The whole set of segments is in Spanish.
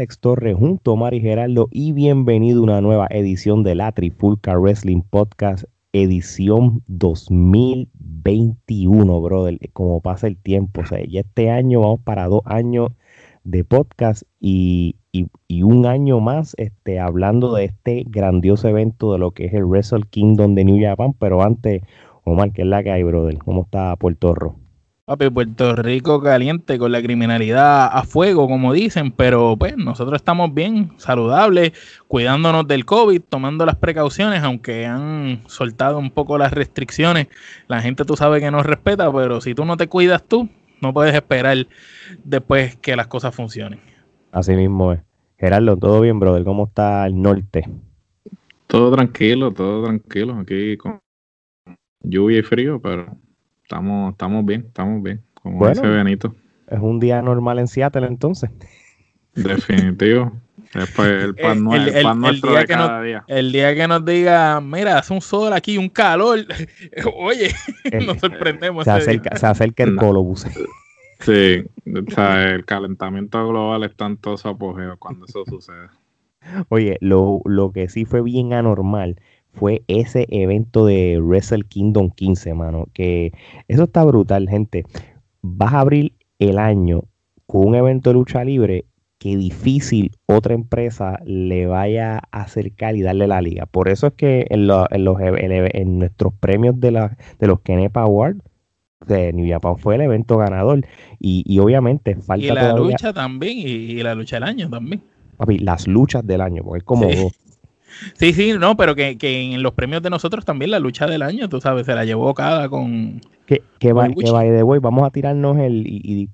Alex Torres junto a Mari Geraldo y bienvenido a una nueva edición de la Trifulca Wrestling Podcast, edición 2021, brother. Como pasa el tiempo, o sea, ya este año vamos para dos años de podcast y, un año más este, hablando de este grandioso evento de lo que es el Wrestle Kingdom de New Japan. Pero antes, Omar, ¿qué es la que hay, brother? ¿Cómo está Puerto Rico? Papi, Puerto Rico caliente con la criminalidad a fuego, como dicen, pero pues nosotros estamos bien, saludables, cuidándonos del COVID, tomando las precauciones, aunque han soltado un poco las restricciones. La gente tú sabes que nos respeta, pero si tú no te cuidas tú, no puedes esperar después que las cosas funcionen. Así mismo es. Gerardo, ¿todo bien, brother? ¿Cómo está el norte? Todo tranquilo, todo tranquilo. Aquí con lluvia y frío, pero estamos, estamos bien, estamos bien. Como dice Benito. Es un día normal en Seattle entonces. Definitivo. Es el pan, nuestro de cada día. El día que nos diga, mira, hace un sol aquí, un calor. Oye, nos sorprendemos. Se acerca, se acerca el colobus. Sí, o sea, el calentamiento global está en todo su apogeo cuando eso sucede. Oye, lo, lo que sí fue bien anormal fue ese evento de Wrestle Kingdom 15, mano. Que eso está brutal, gente. Vas a abrir el año con un evento de lucha libre que difícil otra empresa le vaya a acercar y darle la liga. Por eso es que en, los, en, nuestros premios de, la, de los Kenepa Awards, de New Japan fue el evento ganador. Y, obviamente falta. Y la lucha también, y, la lucha del año también. Papi, las luchas del año, porque es como Sí, sí, no, pero que, en los premios de nosotros también la lucha del año, tú sabes, se la llevó cada con. Que, que, va, que de hoy, vamos a tirarnos el. Y,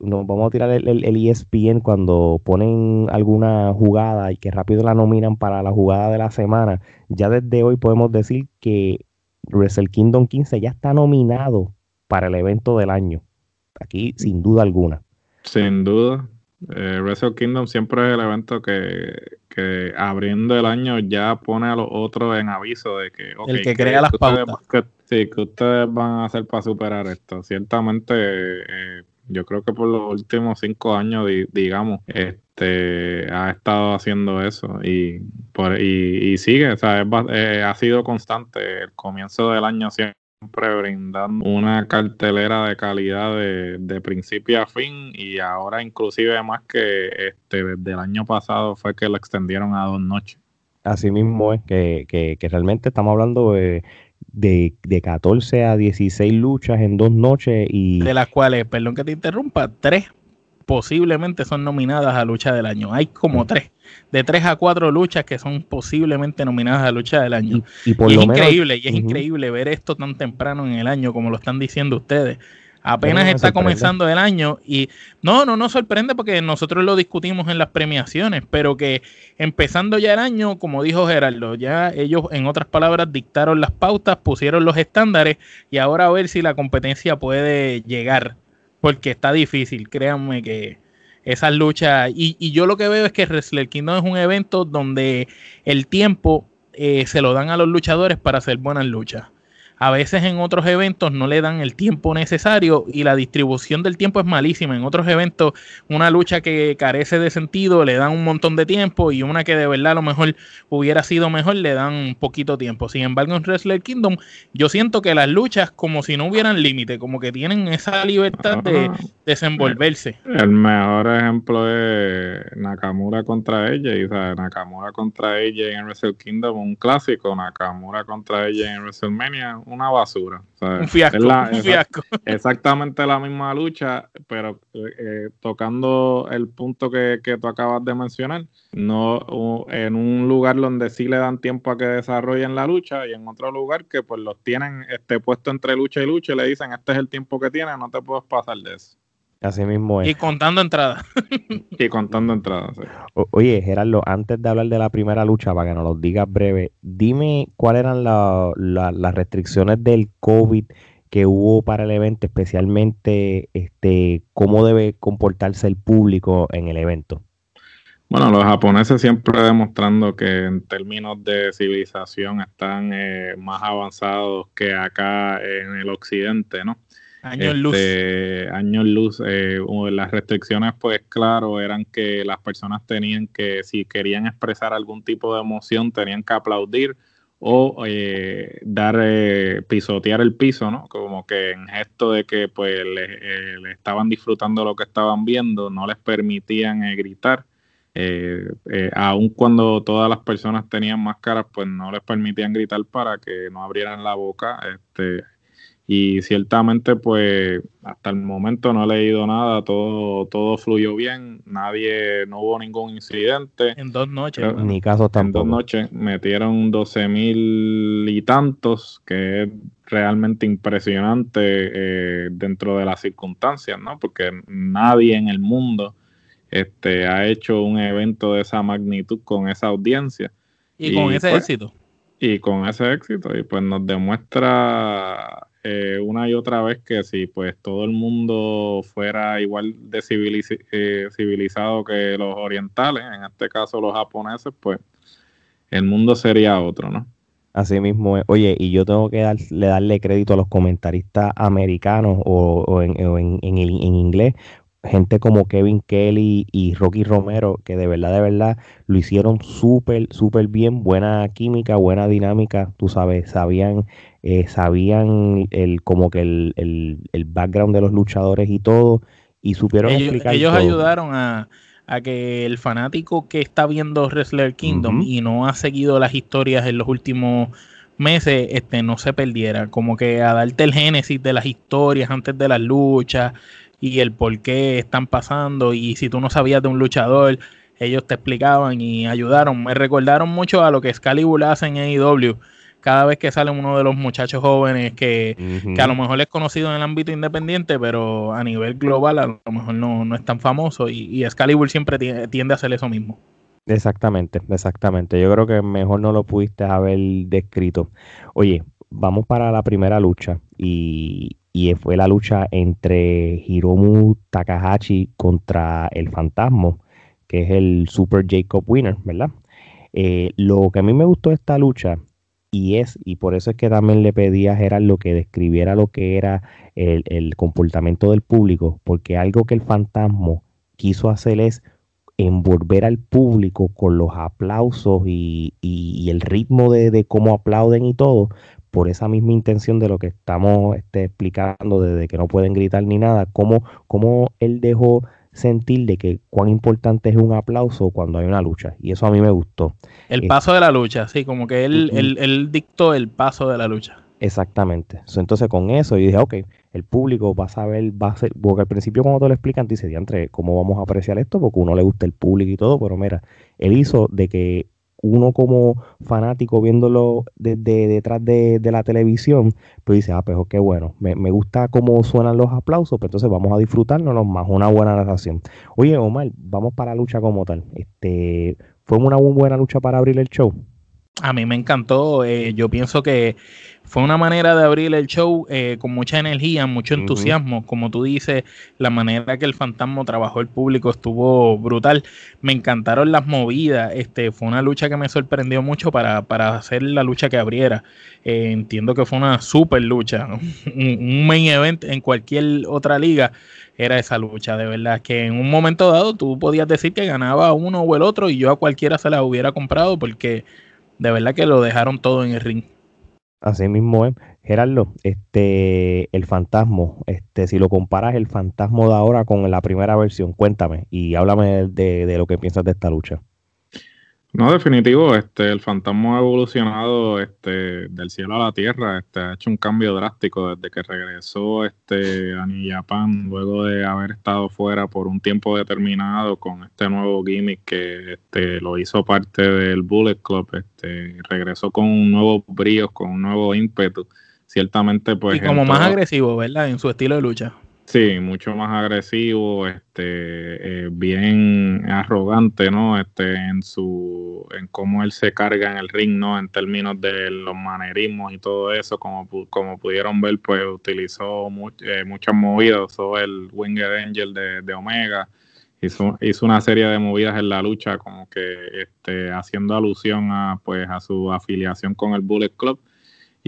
nos vamos a tirar el, el, ESPN cuando ponen alguna jugada y que rápido la nominan para la jugada de la semana. Ya desde hoy podemos decir que Wrestle Kingdom 15 ya está nominado para el evento del año. Aquí, sin duda alguna. Sin duda. Eh, Wrestle Kingdom siempre es el evento que, abriendo el año ya pone a los otros en aviso de que, el que crea las pautas. Que, sí, que ustedes van a hacer para superar esto. Ciertamente, eh, yo creo que por los últimos cinco años, digamos, este ha estado haciendo eso y, por, y, sigue, o sea, eh, ha sido constante. El comienzo del año siempre brindando una cartelera de calidad de, principio a fin y ahora inclusive más que este desde el año pasado fue que lo extendieron a dos noches. Así mismo es que, que, realmente estamos hablando de, de, de, 14 a 16 luchas en dos noches y... De las cuales, perdón que te interrumpa, tres posiblemente son nominadas a lucha del año. Hay como tres, de tres a cuatro luchas que son posiblemente nominadas a lucha del año. Y, es increíble, y es increíble ver esto tan temprano en el año, como lo están diciendo ustedes. Apenas está comenzando el año y no, no nos sorprende porque nosotros lo discutimos en las premiaciones, pero que empezando ya el año, como dijo Gerardo, ya ellos en otras palabras dictaron las pautas, pusieron los estándares y ahora a ver si la competencia puede llegar porque está difícil, créanme que esas luchas, y, y yo lo que veo es que Wrestle Kingdom es un evento donde el tiempo eh, se lo dan a los luchadores para hacer buenas luchas. A veces en otros eventos no le dan el tiempo necesario y la distribución del tiempo es malísima. En otros eventos, una lucha que carece de sentido le dan un montón de tiempo y una que de verdad a lo mejor hubiera sido mejor le dan un poquito tiempo. Sin embargo, en Wrestler Kingdom yo siento que las luchas como si no hubieran límite, como que tienen esa libertad de desenvolverse. El mejor ejemplo es Nakamura contra ella y Nakamura contra ella en Wrestle Kingdom, un clásico, Nakamura contra ella en WrestleMania, una basura. un fiasco, Exactamente la misma lucha, pero eh, tocando el punto que, que, tú acabas de mencionar, no en un lugar donde sí le dan tiempo a que desarrollen la lucha y en otro lugar que pues los tienen este puesto entre lucha y lucha y le dicen este es el tiempo que tiene, no te puedes pasar de eso. Así mismo es. Y contando entradas. y contando entradas. oye, Gerardo, antes de hablar de la primera lucha, para que nos lo digas breve, dime cuáles eran las restricciones del COVID que hubo para el evento, especialmente este, cómo debe comportarse el público en el evento. Bueno, los japoneses siempre demostrando que en términos de civilización están eh, más avanzados que acá en el occidente, ¿no? Años luz. Este, años luz. Eh, las restricciones, pues claro, eran que las personas tenían que, si querían expresar algún tipo de emoción, tenían que aplaudir o eh, dar, eh, pisotear el piso, ¿no? Como que en gesto de que pues le, estaban disfrutando lo que estaban viendo, no les permitían gritar. aun cuando todas las personas tenían máscaras, pues no les permitían gritar para que no abrieran la boca. Este, y ciertamente pues hasta el momento no he leído nada, todo, todo fluyó bien, nadie, no hubo ningún incidente. En dos noches. Ni caso tampoco. En dos noches metieron 12 mil y tantos, que es realmente impresionante eh, dentro de las circunstancias, ¿no? Porque nadie en el mundo este, ha hecho un evento de esa magnitud con esa audiencia. Y, con ese pues, éxito. Y con ese éxito, y pues nos demuestra eh, una y otra vez que si pues todo el mundo fuera igual de eh, civilizado que los orientales, en este caso los japoneses, pues el mundo sería otro, ¿no? Así mismo Oye, y yo tengo que darle, darle crédito a los comentaristas americanos o, en, en, inglés, gente como Kevin Kelly y Rocky Romero, que de verdad, de verdad lo hicieron súper, súper bien, buena química, buena dinámica, tú sabes, sabían eh, sabían el, como que el, el, background de los luchadores y todo, y supieron ellos, explicar Ellos ayudaron a, que el fanático que está viendo Wrestler Kingdom y no ha seguido las historias en los últimos meses, este, no se perdiera, como que a darte el génesis de las historias antes de las luchas y el por qué están pasando, y si tú no sabías de un luchador, ellos te explicaban y ayudaron, me recordaron mucho a lo que Excalibur hace en AEW, cada vez que sale uno de los muchachos jóvenes que, a lo mejor es conocido en el ámbito independiente, pero a nivel global a lo mejor no, es tan famoso y, y Excalibur siempre tiende a hacer eso mismo. Exactamente, exactamente. Yo creo que mejor no lo pudiste haber descrito. Oye, vamos para la primera lucha y, y fue la lucha entre Hiromu Takahashi contra el Fantasma, que es el Super Jacob Winner, ¿verdad? Eh, lo que a mí me gustó de esta lucha y es, y por eso es que también le pedí a Gerardo que describiera lo que era el, comportamiento del público, porque algo que el fantasma quiso hacer es envolver al público con los aplausos y, el ritmo de, cómo aplauden y todo, por esa misma intención de lo que estamos este, explicando, desde que no pueden gritar ni nada, cómo, cómo él dejó sentir de que cuán importante es un aplauso cuando hay una lucha. Y eso a mí me gustó. El paso de la lucha, sí, como que él, él, dictó el paso de la lucha. Exactamente. Entonces con eso yo dije, ok, el público va a saber, va a ser, porque al principio cuando te lo explican, dice, entre ¿cómo vamos a apreciar esto? Porque a uno le gusta el público y todo, pero mira, él hizo de que uno como fanático viéndolo desde detrás de, la televisión, pues dice, ah, pues qué bueno, me, gusta cómo suenan los aplausos, pues entonces vamos a disfrutarnos más, una buena narración. Oye, Omar, vamos para la lucha como tal. Este, ¿Fue una buena lucha para abrir el show? A mí me encantó, eh, yo pienso que fue una manera de abrir el show eh, con mucha energía, mucho entusiasmo. Como tú dices, la manera que el fantasma trabajó el público estuvo brutal. Me encantaron las movidas. Este, fue una lucha que me sorprendió mucho para, hacer la lucha que abriera. Eh, entiendo que fue una super lucha. un, main event en cualquier otra liga era esa lucha. De verdad que en un momento dado tú podías decir que ganaba uno o el otro y yo a cualquiera se la hubiera comprado porque de verdad que lo dejaron todo en el ring. Así mismo es. Gerardo, este, el fantasma, este, si lo comparas el fantasma de ahora con la primera versión, cuéntame y háblame de, de lo que piensas de esta lucha. No, definitivo, este, el fantasma ha evolucionado este, del cielo a la tierra, este, ha hecho un cambio drástico desde que regresó este, a New Japan, luego de haber estado fuera por un tiempo determinado con este nuevo gimmick que este, lo hizo parte del Bullet Club, este, regresó con un nuevo brío, con un nuevo ímpetu, ciertamente pues... Y como más agresivo, ¿verdad? En su estilo de lucha. Sí, mucho más agresivo, este, eh, bien arrogante, ¿no? Este, en su, en cómo él se carga en el ring, ¿no? En términos de los manerismos y todo eso, como, como pudieron ver, pues utilizó eh, muchas movidas, usó el Winged Angel de, de Omega, hizo, hizo, una serie de movidas en la lucha, como que, este, haciendo alusión a, pues, a su afiliación con el Bullet Club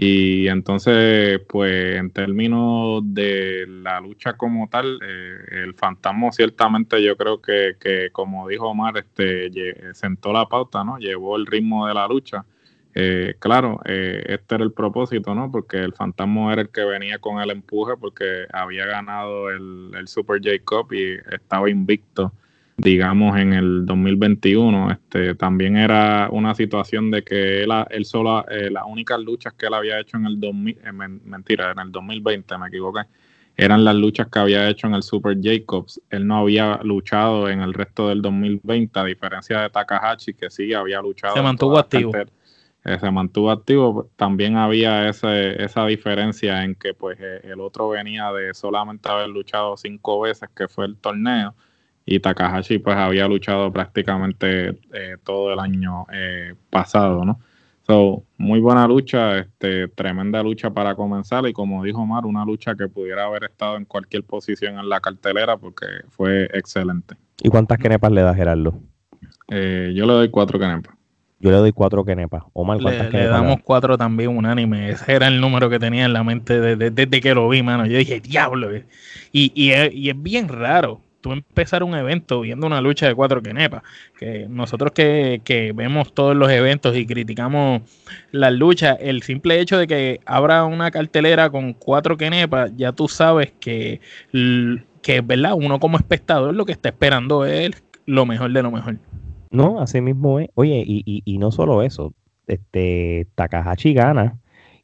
Y entonces, pues en términos de la lucha como tal, eh, el fantasma ciertamente yo creo que, que, como dijo Omar, este, sentó la pauta, ¿no? Llevó el ritmo de la lucha. Eh, claro, eh, este era el propósito, ¿no? Porque el fantasma era el que venía con el empuje porque había ganado el, el Super J Cup y estaba invicto digamos, en el 2021. Este, también era una situación de que él, él solo, eh, las únicas luchas que él había hecho en el 2000, eh, mentira, en el 2020, me equivoqué, eran las luchas que había hecho en el Super Jacobs. Él no había luchado en el resto del 2020, a diferencia de Takahashi, que sí había luchado. Se mantuvo activo. Eh, se mantuvo activo. También había ese, esa diferencia en que pues el otro venía de solamente haber luchado cinco veces, que fue el torneo y Takahashi pues había luchado prácticamente eh, todo el año eh, pasado, ¿no? So, muy buena lucha, este, tremenda lucha para comenzar y como dijo Omar, una lucha que pudiera haber estado en cualquier posición en la cartelera porque fue excelente. ¿Y cuántas kenepas le da Gerardo? Eh, yo le doy cuatro kenepas. Yo le doy cuatro kenepas. Omar, ¿cuántas le, le damos cuatro también unánime. Ese era el número que tenía en la mente desde, que lo vi, mano. Yo dije, diablo. Y, y, y es bien raro tú empezar un evento viendo una lucha de cuatro kenepas, que nosotros que, que, vemos todos los eventos y criticamos las luchas, el simple hecho de que abra una cartelera con cuatro kenepas, ya tú sabes que, que ¿verdad? Uno como espectador lo que está esperando es lo mejor de lo mejor. No, así mismo es. Oye, y, y, y no solo eso, este Takahashi gana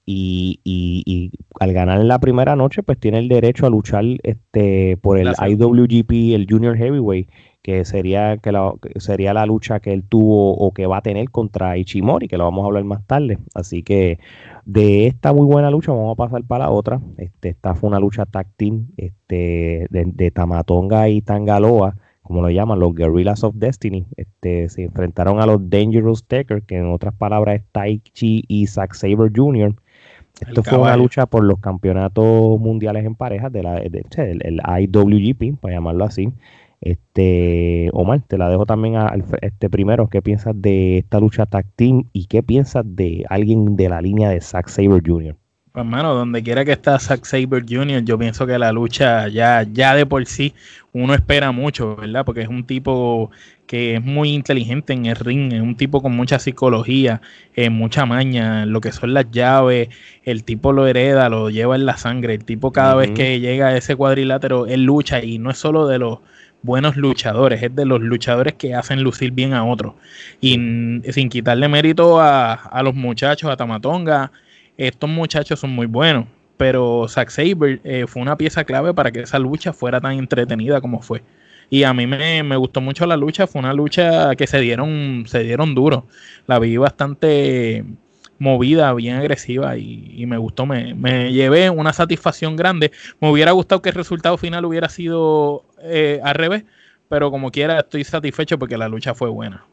y, y, al ganar en la primera noche, pues tiene el derecho a luchar este por el IWGP, el Junior Heavyweight, que sería que la, sería la lucha que él tuvo o que va a tener contra Ichimori, que lo vamos a hablar más tarde. Así que de esta muy buena lucha vamos a pasar para la otra. Este, esta fue una lucha tag team este, de, Tamatonga y Tangaloa como lo llaman, los Guerrillas of Destiny, este, se enfrentaron a los Dangerous Taker, que en otras palabras es Tai Chi y Zack Saber Jr., esto fue una lucha por los campeonatos mundiales en parejas de la, el, IWGP, para llamarlo así. Este, Omar, te la dejo también a, este primero. ¿Qué piensas de esta lucha tag team y qué piensas de alguien de la línea de Zack Saber Jr.? Pues, hermano, donde quiera que está Zack Saber Jr., yo pienso que la lucha ya, ya de por sí uno espera mucho, ¿verdad? Porque es un tipo que es muy inteligente en el ring, es un tipo con mucha psicología, eh, mucha maña, lo que son las llaves, el tipo lo hereda, lo lleva en la sangre, el tipo cada vez que llega a ese cuadrilátero, él lucha y no es solo de los buenos luchadores, es de los luchadores que hacen lucir bien a otros. Y sin quitarle mérito a, a los muchachos, a Tamatonga, estos muchachos son muy buenos, pero Zack Saber eh, fue una pieza clave para que esa lucha fuera tan entretenida como fue. Y a mí me, gustó mucho la lucha, fue una lucha que se dieron, se dieron duro. La vi bastante movida, bien agresiva y, me gustó, me, me, llevé una satisfacción grande. Me hubiera gustado que el resultado final hubiera sido eh, al revés, pero como quiera estoy satisfecho porque la lucha fue buena.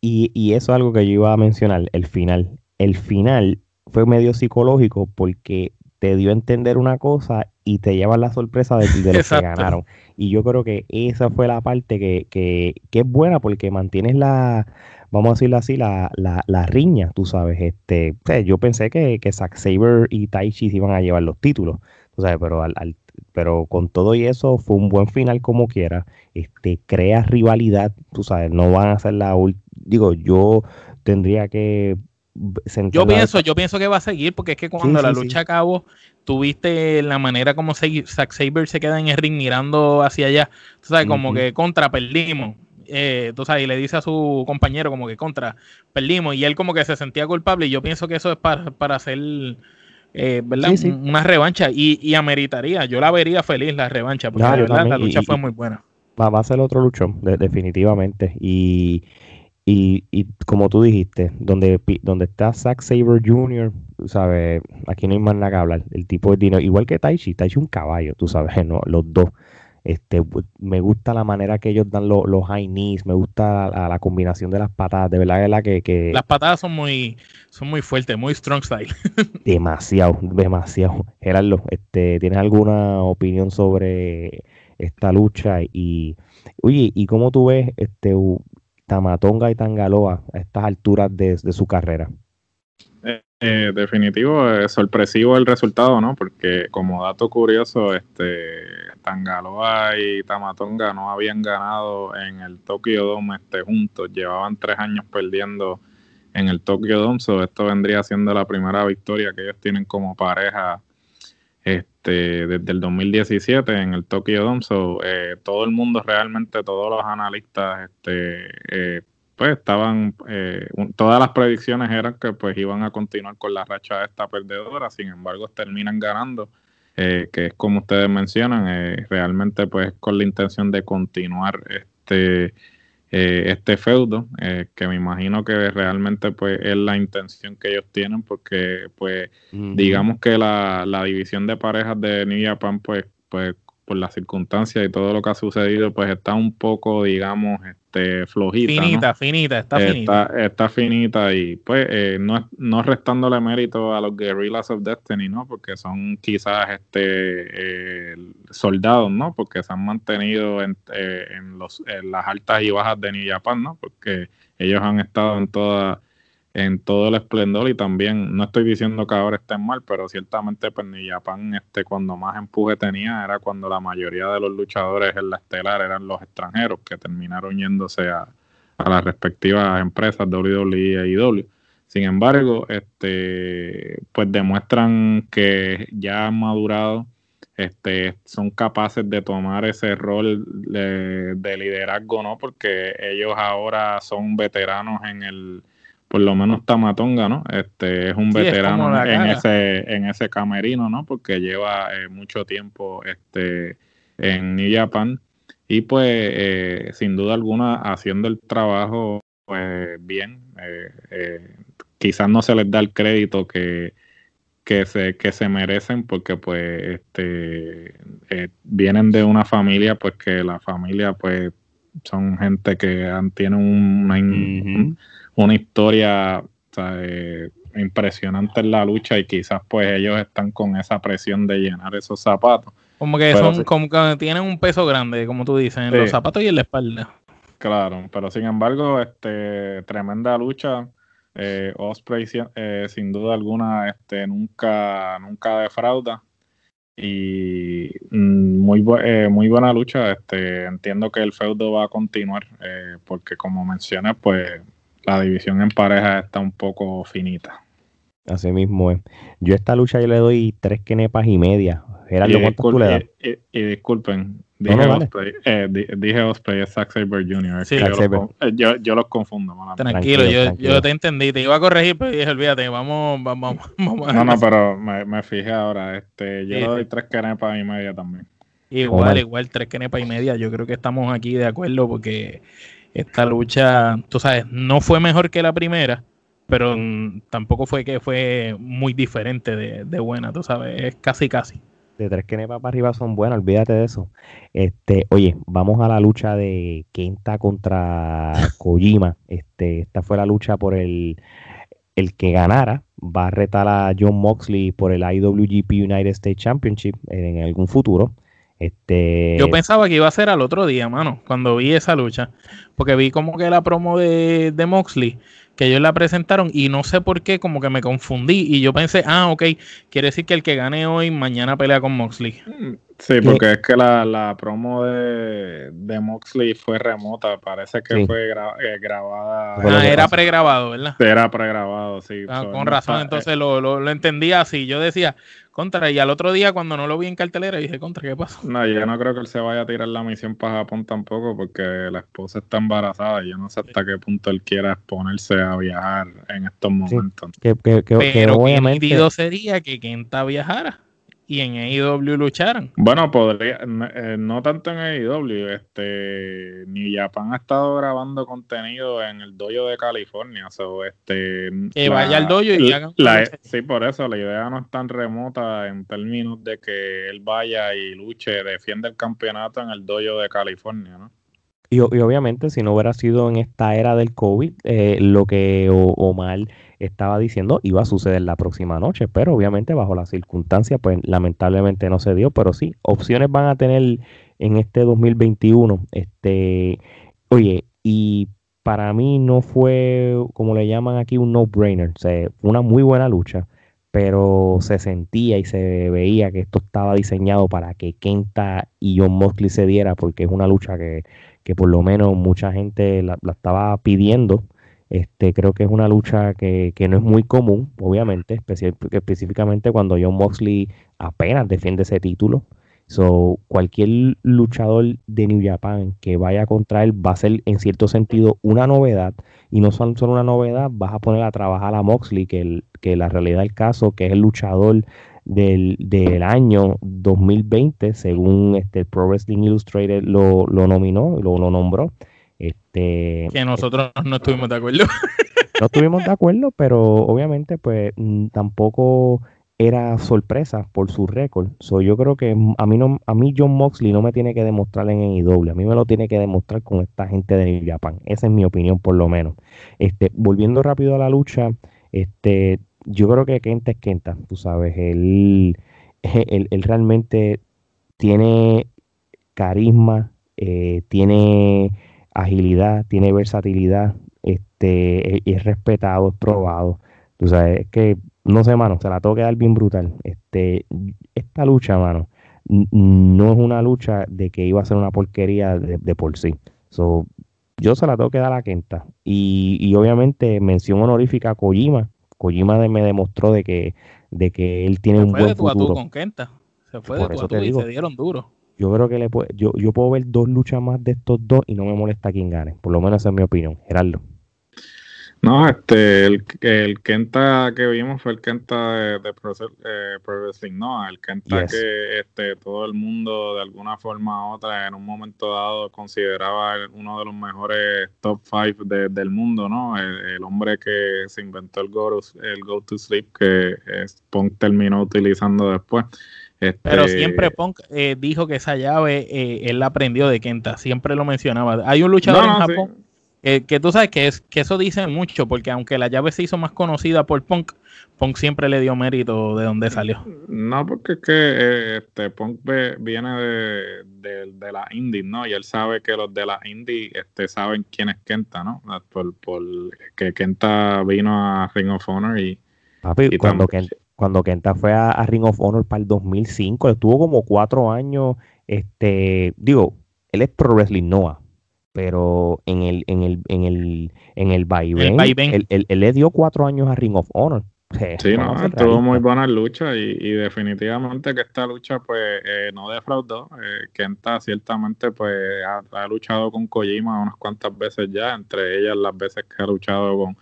Y, y eso es algo que yo iba a mencionar, el final. El final fue medio psicológico porque te dio a entender una cosa y te lleva la sorpresa de, de los que ganaron. Y yo creo que esa fue la parte que, que, que es buena porque mantienes la, vamos a decirlo así, la, la, la riña, tú sabes. Este, yo pensé que, que Zack Saber y Taichi se iban a llevar los títulos, tú sabes, pero al, pero con todo y eso fue un buen final como quiera. Este, crea rivalidad, tú sabes, no van a ser la digo, yo tendría que yo pienso, yo pienso que va a seguir porque es que cuando la lucha acabó, tuviste la manera como Zack Saber se queda en el ring mirando hacia allá. Tú sabes, como que contra perdimos. Eh, tú sabes, y le dice a su compañero como que contra perdimos. Y él como que se sentía culpable. Y yo pienso que eso es para, para hacer eh, ¿verdad? una revancha. Y, y, ameritaría. Yo la vería feliz la revancha. Porque la lucha fue muy buena. Va, a ser otro luchón, definitivamente. Y y, y como tú dijiste, donde, donde está Zack Saber Jr., sabes, aquí no hay más nada que hablar. El tipo de dinero, igual que Taichi, Taichi es un caballo, tú sabes, ¿no? los dos. Este, me gusta la manera que ellos dan los, los high knees, me gusta la, combinación de las patadas, de verdad, la que, que, Las patadas son muy, son muy fuertes, muy strong style. demasiado, demasiado. Gerardo, este, ¿tienes alguna opinión sobre esta lucha? Y, oye, ¿y cómo tú ves este Tamatonga y Tangaloa a estas alturas de, su carrera? Eh, eh, definitivo, es sorpresivo el resultado, ¿no? Porque como dato curioso, este Tangaloa y Tamatonga no habían ganado en el Tokyo Dome este, juntos, llevaban tres años perdiendo en el Tokyo Dome, so esto vendría siendo la primera victoria que ellos tienen como pareja este, desde el 2017 en el Tokyo Dome, eh, todo el mundo realmente, todos los analistas este, pues estaban, eh, todas las predicciones eran que pues iban a continuar con la racha de esta perdedora, sin embargo terminan ganando, eh, que es como ustedes mencionan, eh, realmente pues con la intención de continuar este este feudo, que me imagino que realmente pues es la intención que ellos tienen, porque pues digamos que la, la división de parejas de New Japan pues, pues por las circunstancias y todo lo que ha sucedido, pues está un poco, digamos, este, flojita. Finita, finita, está finita. Está, finita y pues eh, no, no restándole mérito a los Guerrillas of Destiny, ¿no? Porque son quizás este eh, soldados, ¿no? Porque se han mantenido en, eh, en, los, en las altas y bajas de New Japan, ¿no? Porque ellos han estado en toda en todo el esplendor y también, no estoy diciendo que ahora estén mal, pero ciertamente pues Japan este, cuando más empuje tenía era cuando la mayoría de los luchadores en la estelar eran los extranjeros que terminaron yéndose a, las respectivas empresas WWE e IW. Sin embargo, este, pues demuestran que ya han madurado, este, son capaces de tomar ese rol de, de liderazgo, ¿no? Porque ellos ahora son veteranos en el, por lo menos Tamatonga, ¿no? Este es un veterano en ese en ese camerino, ¿no? Porque lleva eh, mucho tiempo este en New Japan y pues eh, sin duda alguna haciendo el trabajo pues bien. Eh, quizás no se les da el crédito que que se, que se merecen porque pues este vienen de una familia pues que la familia pues son gente que han, tienen una, una historia eh, impresionante en la lucha y quizás pues ellos están con esa presión de llenar esos zapatos. Como que son, como que tienen un peso grande, como tú dices, en los zapatos y en la espalda. Claro, pero sin embargo, este tremenda lucha. Eh, Osprey eh, sin duda alguna este nunca nunca defrauda y mm, muy eh, muy buena lucha este entiendo que el feudo va a continuar porque como mencioné pues la división en pareja está un poco finita. Así mismo es. Yo a esta lucha yo le doy tres kenepas y media. Gerardo, ¿cuántas tú le das? Y, disculpen, dije, Osprey, eh, dije Osprey, es Zack Saber Jr. Sí, yo, los, eh, yo, yo, los confundo. Tranquilo, yo, yo, te entendí. Te iba a corregir, pero dije, olvídate, vamos, vamos, vamos. No, no, pero me, me fijé ahora. Este, yo le doy tres kenepas y media también. Igual, igual, tres kenepas y media. Yo creo que estamos aquí de acuerdo porque esta lucha, tú sabes, no fue mejor que la primera, pero tampoco fue que fue muy diferente de, buena, tú sabes, es casi casi. De tres que para arriba son buenas, olvídate de eso. Este, oye, vamos a la lucha de Kenta contra Kojima. Este, esta fue la lucha por el, el que ganara va a retar a John Moxley por el IWGP United States Championship en algún futuro. Este... Yo pensaba que iba a ser al otro día, mano, cuando vi esa lucha. Porque vi como que la promo de, de Moxley, que ellos la presentaron y no sé por qué, como que me confundí. Y yo pensé, ah, ok, quiere decir que el que gane hoy, mañana pelea con Moxley. Sí, porque es que la, promo de, de, Moxley fue remota, parece que fue eh, grabada. Ah, era pregrabado, ¿verdad? Era pregrabado, sí. Ah, con razón, entonces lo, lo, lo entendía así. Yo decía, contra, y al otro día cuando no lo vi en cartelera dije, contra, ¿qué pasó? No, yo no creo que él se vaya a tirar la misión para Japón tampoco porque la esposa está embarazada y yo no sé hasta qué punto él quiera exponerse a viajar en estos momentos. que, Pero obviamente... qué sería que Kenta viajara y en AEW lucharan. Bueno, podría, eh, no tanto en AEW, este, ni Japan ha estado grabando contenido en el dojo de California, so, este, que vaya al dojo y hagan Sí, por eso la idea no es tan remota en términos de que él vaya y luche, defienda el campeonato en el dojo de California, ¿no? Y, obviamente, si no hubiera sido en esta era del COVID, eh, lo que Omar estaba diciendo iba a suceder la próxima noche, pero obviamente bajo las circunstancias, pues lamentablemente no se dio, pero sí, opciones van a tener en este 2021. Este, oye, y para mí no fue, como le llaman aquí, un no-brainer. Una muy buena lucha, pero se sentía y se veía que esto estaba diseñado para que Kenta y John Moxley se diera, porque es una lucha que, que por lo menos mucha gente la, estaba pidiendo. Este, creo que es una lucha que, que no es muy común, obviamente, específicamente cuando John Moxley apenas defiende ese título. So, cualquier luchador de New Japan que vaya contra él va a ser en cierto sentido una novedad y no solo una novedad, vas a poner a trabajar a Moxley, que, que la realidad del caso, que es el luchador del, del año 2020, según este Pro Wrestling Illustrated lo, lo nominó, lo, lo nombró. Este, que nosotros no estuvimos de acuerdo. no estuvimos de acuerdo, pero obviamente pues mm, tampoco era sorpresa por su récord. So, yo creo que a mí, no, a mí John Moxley no me tiene que demostrar en AEW, a mí me lo tiene que demostrar con esta gente de New Japan. Esa es mi opinión por lo menos. Este, volviendo rápido a la lucha, este, yo creo que Kenta es Kenta, tú sabes, él, él, realmente tiene carisma, eh, tiene agilidad, tiene versatilidad, este, es respetado, es probado. Tú sabes, es que no sé, mano, se la tengo que dar bien brutal. Este, esta lucha, mano, no es una lucha de que iba a ser una porquería de, por sí. So, yo se la tengo que dar a Kenta. Y, y obviamente mención honorífica a Kojima. Kojima me demostró de que, de que él tiene un buen de tu futuro. A tú con Kenta. Se fue de tu a tú y se dieron duro. Yo creo que le yo, yo puedo ver dos luchas más de estos dos y no me molesta quien gane. Por lo menos esa es mi opinión. Gerardo. No, este, el, el Kenta que vimos fue el Kenta de, de Pro, eh, no, el Kenta que este, todo el mundo de alguna forma u otra en un momento dado consideraba uno de los mejores top five del mundo, ¿no? El, hombre que se inventó el go, to, el go to sleep que Punk terminó utilizando después. Este, Pero siempre Punk eh, dijo que esa llave eh, él la aprendió de Kenta, siempre lo mencionaba. Hay un luchador en Japón que tú sabes que, es, que eso dice mucho, porque aunque la llave se hizo más conocida por Punk, Punk siempre le dio mérito de donde salió. No, porque es que eh, este, Punk viene de, de, la indie, ¿no? Y él sabe que los de la indie este, saben quién es Kenta, ¿no? Por, por que Kenta vino a Ring of Honor y... Papi, cuando, Kenta, cuando Kenta fue a, Ring of Honor para el 2005, estuvo como cuatro años, este, digo, él es Pro Wrestling Noah, pero en el, en el, en el, en el vaivén, él, le dio cuatro años a Ring of Honor. Sí, no, tuvo muy buena lucha y, y, definitivamente que esta lucha pues eh, no defraudó. Eh, Kenta ciertamente pues ha, luchado con Kojima unas cuantas veces ya, entre ellas las veces que ha luchado con,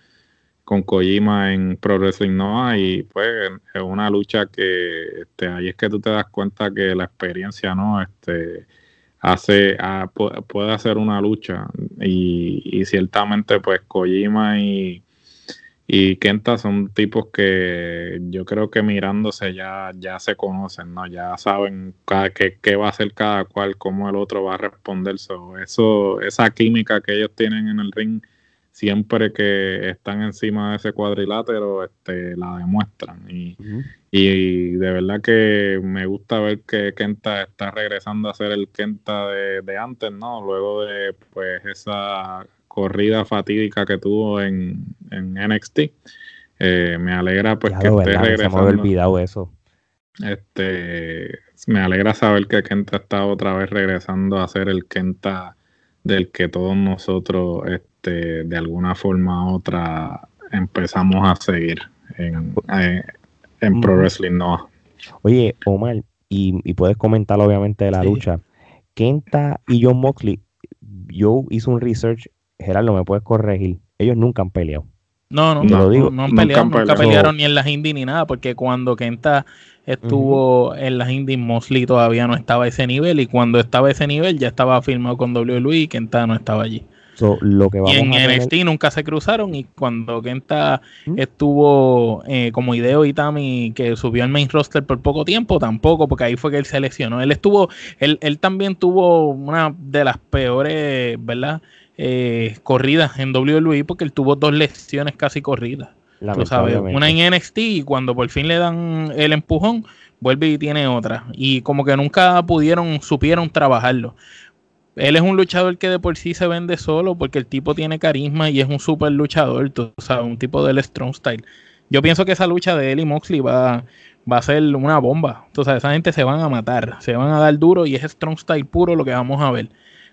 con Kojima en Pro Wrestling Noah y pues es una lucha que este, ahí es que tú te das cuenta que la experiencia no este hace puede hacer una lucha y, ciertamente pues Kojima y, y Kenta son tipos que yo creo que mirándose ya, ya se conocen, ¿no? Ya saben qué, qué va a hacer cada cual, cómo el otro va a responder. eso, esa química que ellos tienen en el ring siempre que están encima de ese cuadrilátero, este, la demuestran. Y, y de verdad que me gusta ver que Kenta está regresando a ser el Kenta de, antes, ¿no? Luego de pues esa corrida fatídica que tuvo en, en NXT. Eh, me alegra pues que esté regresando. Se me olvidado eso. Este, me alegra saber que Kenta está otra vez regresando a ser el Kenta del que todos nosotros este, de alguna forma u otra empezamos a seguir en, eh, en, Pro Wrestling Noah. Oye, Omar, y, puedes comentar obviamente de la lucha. Kenta y John Moxley, yo hice un research, Gerardo, me puedes corregir, ellos nunca han peleado. No, no, no, digo, no, han peleado, nunca, pelearon ni en las indies ni nada, porque cuando Kenta estuvo en las indies, Mosley todavía no estaba a ese nivel, y cuando estaba a ese nivel ya estaba firmado con WWE y Kenta no estaba allí. lo que y en NXT nunca se cruzaron y cuando Kenta estuvo eh, como Ideo Itami que subió al main roster por poco tiempo, tampoco, porque ahí fue que él seleccionó. Él estuvo, él, él también tuvo una de las peores, ¿verdad? Eh, corridas en WWE porque él tuvo dos lesiones casi corridas. sabes, una en NXT y cuando por fin le dan el empujón, vuelve y tiene otra. Y como que nunca pudieron, supieron trabajarlo. él es un luchador que de por sí se vende solo porque el tipo tiene carisma y es un super luchador, tú sabes, un tipo del strong style. Yo pienso que esa lucha de él y Moxley va, va a ser una bomba. Entonces, esa gente se van a matar, se van a dar duro y es strong style puro lo que vamos a ver.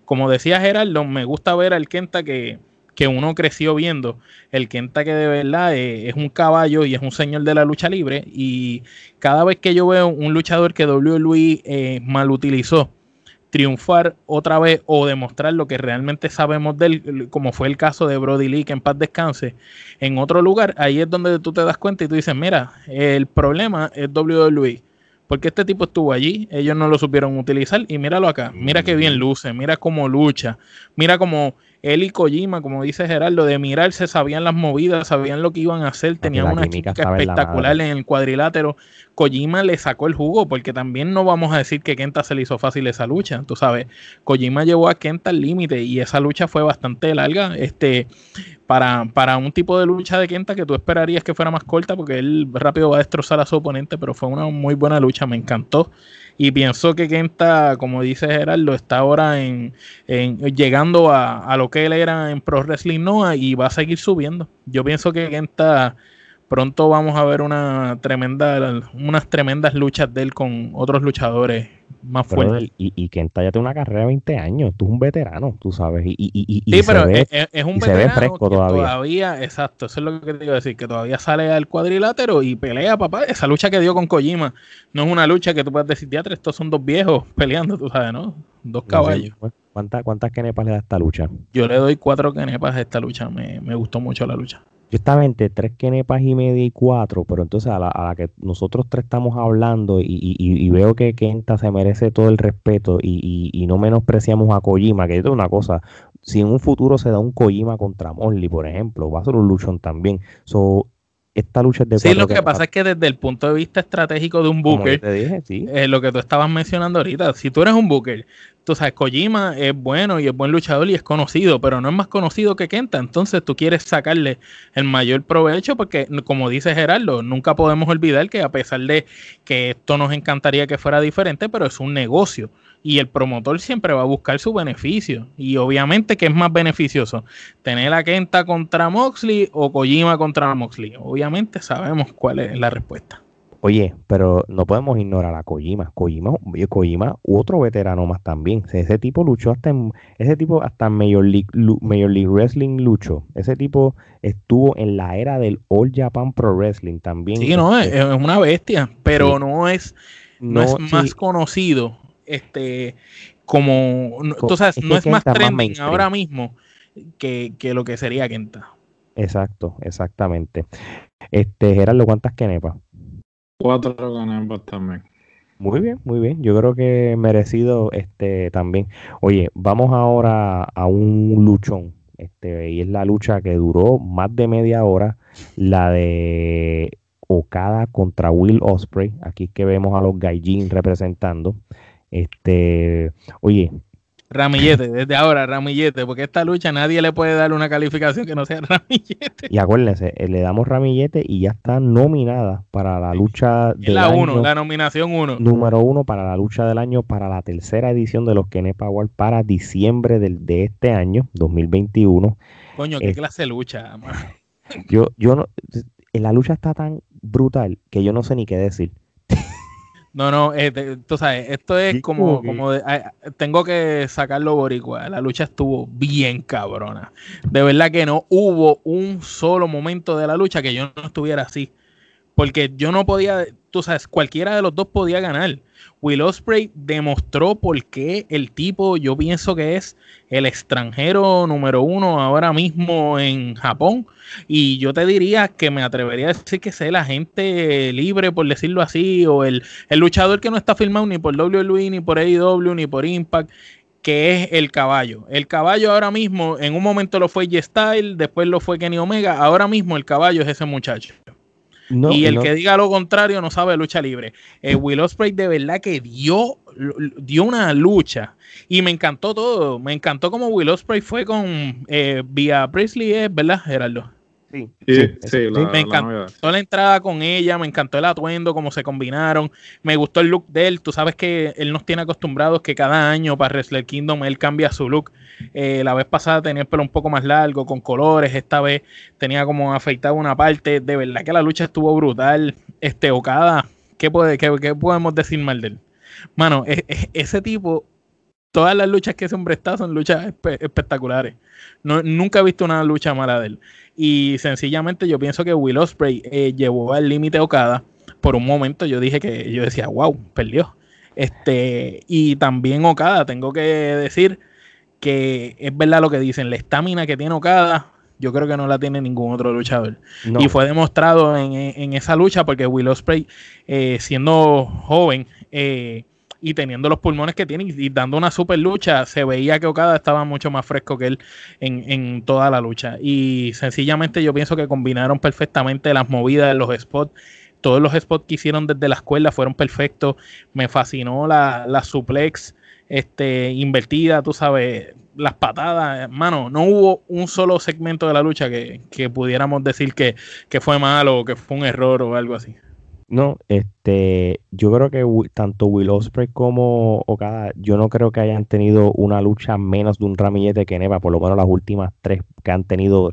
Como decía Gerardo, me gusta ver al Kenta que, que uno creció viendo. El Kenta que de verdad es, un caballo y es un señor de la lucha libre. Y cada vez que yo veo un luchador que WWE eh, mal utilizó, triunfar otra vez o demostrar lo que realmente sabemos de él, como fue el caso de Brody Lee, que en paz descanse, en otro lugar, ahí es donde tú te das cuenta y tú dices, mira, el problema es WWE. Porque este tipo estuvo allí, ellos no lo supieron utilizar y míralo acá, mira qué bien luce, mira cómo lucha, mira cómo él y Kojima, como dice Gerardo, de mirarse sabían las movidas, sabían lo que iban a hacer, tenían una química espectacular en, el cuadrilátero. Kojima le sacó el jugo, porque también no vamos a decir que Kenta se le hizo fácil esa lucha, tú sabes. Kojima llevó a Kenta al límite y esa lucha fue bastante larga. Este, para, para un tipo de lucha de Kenta que tú esperarías que fuera más corta, porque él rápido va a destrozar a su oponente, pero fue una muy buena lucha, me encantó. Y pienso que Kenta, como dice Gerardo, está ahora en, llegando a, lo que él era en Pro Wrestling Noah y va a seguir subiendo. Yo pienso que Kenta pronto vamos a ver una tremenda, unas tremendas luchas de él con otros luchadores más fuerte. Y, y Kenta ya tiene una carrera de 20 años, tú eres un veterano, tú sabes. Y, y, sí, pero es, un veterano se ve fresco todavía. Exacto, eso es lo que te iba a decir, que todavía sale al cuadrilátero y pelea, papá. Esa lucha que dio con Kojima no es una lucha que tú puedas decir, teatro, estos son dos viejos peleando, tú sabes, ¿no? Dos caballos. ¿Cuántas, ¿Cuántas kenepas le da esta lucha? Yo le doy cuatro kenepas a esta lucha, me, me gustó mucho la lucha. Yo estaba entre tres kenepas y media y cuatro, pero entonces a la, que nosotros tres estamos hablando y, veo que Kenta se merece todo el respeto y, no menospreciamos a Kojima, que es una cosa, si en un futuro se da un Kojima contra Morley, por ejemplo, va a ser un luchón también. So, esta lucha es de Sí, lo que, pasa es que desde el punto de vista estratégico de un Booker, eh, lo que tú estabas mencionando ahorita, si tú eres un Booker tú sabes, Kojima es bueno y es buen luchador y es conocido, pero no es más conocido que Kenta. Entonces tú quieres sacarle el mayor provecho porque, como dice Gerardo, nunca podemos olvidar que a pesar de que esto nos encantaría que fuera diferente, pero es un negocio y el promotor siempre va a buscar su beneficio. Y obviamente, ¿qué es más beneficioso? ¿Tener a Kenta contra Moxley o Kojima contra Moxley? Obviamente sabemos cuál es la respuesta. Oye, pero no podemos ignorar a Kojima. Kojima, Kojima otro veterano más también. Ese tipo luchó hasta en, ese tipo hasta en Major League, Major League Wrestling luchó. Ese tipo estuvo en la era del All Japan Pro Wrestling también. Sí, no, es, una bestia, pero no es, no, es más conocido este como, tú sabes, no es más trending ahora mismo que, que lo que sería Kenta. Exacto, exactamente. Este, Gerardo, ¿cuántas kenepas? Cuatro ganamos también. Muy bien, muy bien. Yo creo que merecido este también. Oye, vamos ahora a un luchón. Este, y es la lucha que duró más de media hora, la de Okada contra Will Osprey. Aquí que vemos a los Gaijin representando. Este, oye, Ramillete, desde ahora, Ramillete, porque esta lucha nadie le puede dar una calificación que no sea Ramillete. Y acuérdense, eh, le damos Ramillete y ya está nominada para la lucha de la 1, la nominación 1. Número 1 para la lucha del año para la tercera edición de los Kenepa Power para diciembre del, de este año, 2021. Coño, qué clase de lucha, Yo, yo no, la lucha está tan brutal que yo no sé ni qué decir. No, no, eh, tú sabes, esto es como, como tengo que sacarlo boricua. La lucha estuvo bien cabrona. De verdad que no hubo un solo momento de la lucha que yo no estuviera así. Porque yo no podía, tú sabes, cualquiera de los dos podía ganar. Will Osprey demostró por qué el tipo, yo pienso que es el extranjero número uno ahora mismo en Japón. Y yo te diría que me atrevería a decir que es el agente libre, por decirlo así, o el, luchador que no está firmado ni por WWE, ni por AEW, ni por Impact, que es el caballo. El caballo ahora mismo, en un momento lo fue G-Style, después lo fue Kenny Omega, ahora mismo el caballo es ese muchacho y el que diga lo contrario no sabe lucha libre. Eh, Will Ospreay de verdad que dio, dio una lucha y me encantó todo. Me encantó como Will Ospreay fue con eh, vía Priestley, ¿verdad, Gerardo? Sí, sí, me encantó la entrada con ella, me encantó el atuendo, cómo se combinaron, me gustó el look de él, tú sabes que él nos tiene acostumbrados que cada año para Wrestle Kingdom él cambia su look, eh, la vez pasada tenía el pelo un poco más largo, con colores, esta vez tenía como afeitado una parte, de verdad que la lucha estuvo brutal, este Okada, ¿qué, puede, qué, qué podemos decir mal de él? Mano, e, e, ese tipo todas las luchas que ese hombre está son luchas espectaculares. No, nunca he visto una lucha mala de él. Y sencillamente yo pienso que Will Ospreay eh, llevó al límite Okada. Por un momento yo dije que yo decía, wow, perdió. Este, y también Okada, tengo que decir que es verdad lo que dicen, la estamina que tiene Okada, yo creo que no la tiene ningún otro luchador. Y fue demostrado en, esa lucha porque Will Ospreay, eh, siendo joven, eh, y teniendo los pulmones que tiene y, dando una super lucha, se veía que Okada estaba mucho más fresco que él en, toda la lucha. Y sencillamente yo pienso que combinaron perfectamente las movidas, los spots. Todos los spots que hicieron desde la escuela fueron perfectos. Me fascinó la, la suplex este, invertida, tú sabes, las patadas. Hermano, no hubo un solo segmento de la lucha que, pudiéramos decir que, que fue malo o que fue un error o algo así. No, este, yo creo que tanto Will Ospreay como Okada, yo no creo que hayan tenido una lucha menos de un ramillete que Neva, por lo menos las últimas tres que han tenido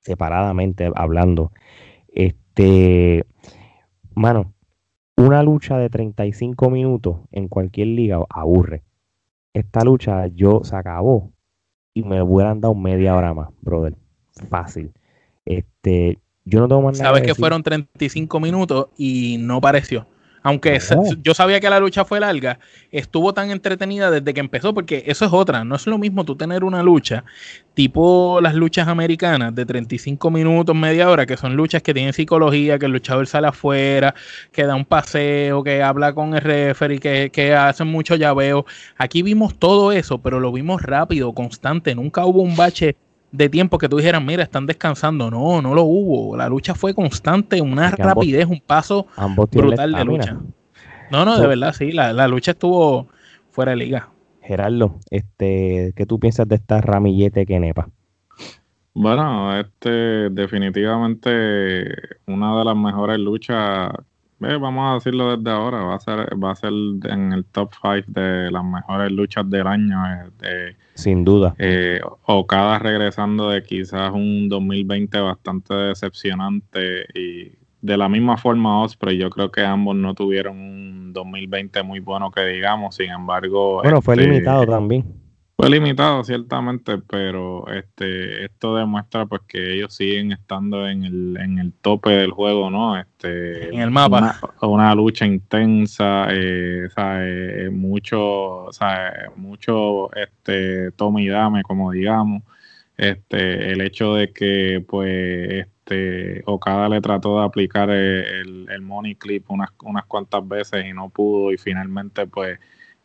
separadamente hablando. Este, mano, una lucha de 35 minutos en cualquier liga aburre. Esta lucha yo se acabó y me hubieran dado media hora más, brother. Fácil. Este, yo no tengo más nada. Sabes que, fueron 35 minutos y no pareció. Aunque yo sabía que la lucha fue larga, estuvo tan entretenida desde que empezó, porque eso es otra. No es lo mismo tú tener una lucha tipo las luchas americanas de 35 minutos, media hora, que son luchas que tienen psicología, que el luchador sale afuera, que da un paseo, que habla con el referee, que, que hacen mucho llaveo. Aquí vimos todo eso, pero lo vimos rápido, constante. Nunca hubo un bache de tiempo que tú dijeras, mira, están descansando. No, no lo hubo. La lucha fue constante, una rapidez, un paso brutal de lucha. No, no, de verdad, sí, la, lucha estuvo fuera de liga. Gerardo, este, ¿qué tú piensas de esta ramillete que nepa? Bueno, este definitivamente una de las mejores luchas vamos a decirlo desde ahora, va a ser, va a ser en el top 5 de las mejores luchas del año. Eh, Sin duda. Eh, Okada regresando de quizás un 2020 bastante decepcionante y de la misma forma Osprey, yo creo que ambos no tuvieron un 2020 muy bueno que digamos, sin embargo... Bueno, fue este, limitado también. Fue limitado, ciertamente, pero este, esto demuestra pues que ellos siguen estando en el, en el tope del juego, ¿no? Este, en el mapa. Una, lucha intensa, eh, ¿sabe? mucho, ¿sabe? mucho este, tome y dame, como digamos. Este, el hecho de que pues este Okada le trató de aplicar el, el money clip unas, unas cuantas veces y no pudo y finalmente pues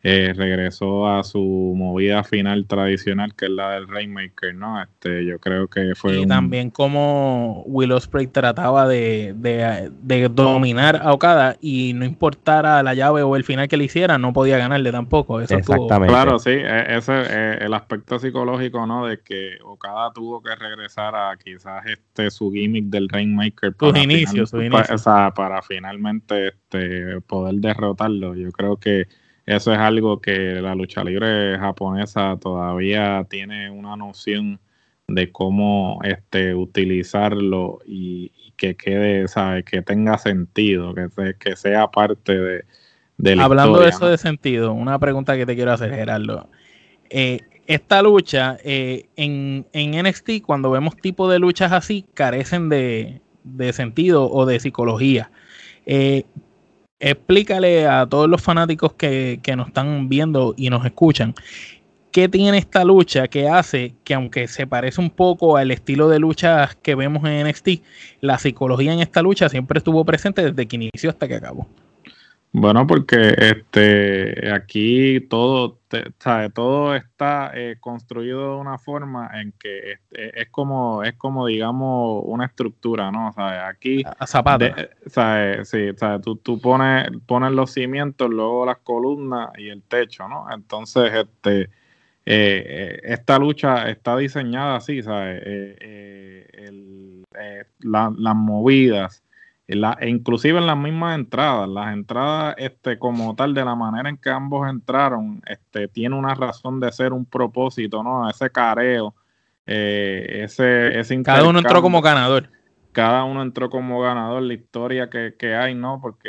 eh, regresó a su movida final tradicional, que es la del Rainmaker, ¿no? Este, yo creo que fue. Y también como Will Ospreay trataba de, de, dominar a Okada y no importara la llave o el final que le hiciera, no podía ganarle tampoco. Eso Exactamente. Claro, sí, e, ese es eh, el aspecto psicológico, ¿no? De que Okada tuvo que regresar a quizás este su gimmick del Rainmaker. Sus inicios, su inicio. Para, para finalmente este, poder derrotarlo. Yo creo que eso es algo que la lucha libre japonesa todavía tiene una noción de cómo este utilizarlo y, que quede, ¿sabes? que tenga sentido, que, que sea parte de, la Hablando de eso de sentido, una pregunta que te quiero hacer, Gerardo. Eh, esta lucha eh, en, en, NXT, cuando vemos tipo de luchas así, carecen de, de sentido o de psicología. Eh, explícale a todos los fanáticos que, nos están viendo y nos escuchan, ¿qué tiene esta lucha que hace que aunque se parece un poco al estilo de lucha que vemos en NXT, la psicología en esta lucha siempre estuvo presente desde que inició hasta que acabó? Bueno, porque este aquí todo, sabe, todo está eh, construido de una forma en que es, como, es como digamos una estructura, ¿no? Aquí a zapato. sí, tú, tú pones, pones los cimientos, luego las columnas y el techo, ¿no? Entonces, este esta lucha está diseñada así, ¿sabes? las movidas, la, e inclusive en las mismas entradas, las entradas este, como tal, de la manera en que ambos entraron, este, tiene una razón de ser, un propósito, ¿no? Ese careo, ese, ese Cada uno entró como ganador cada uno entró como ganador, la historia que, que hay, ¿no? Porque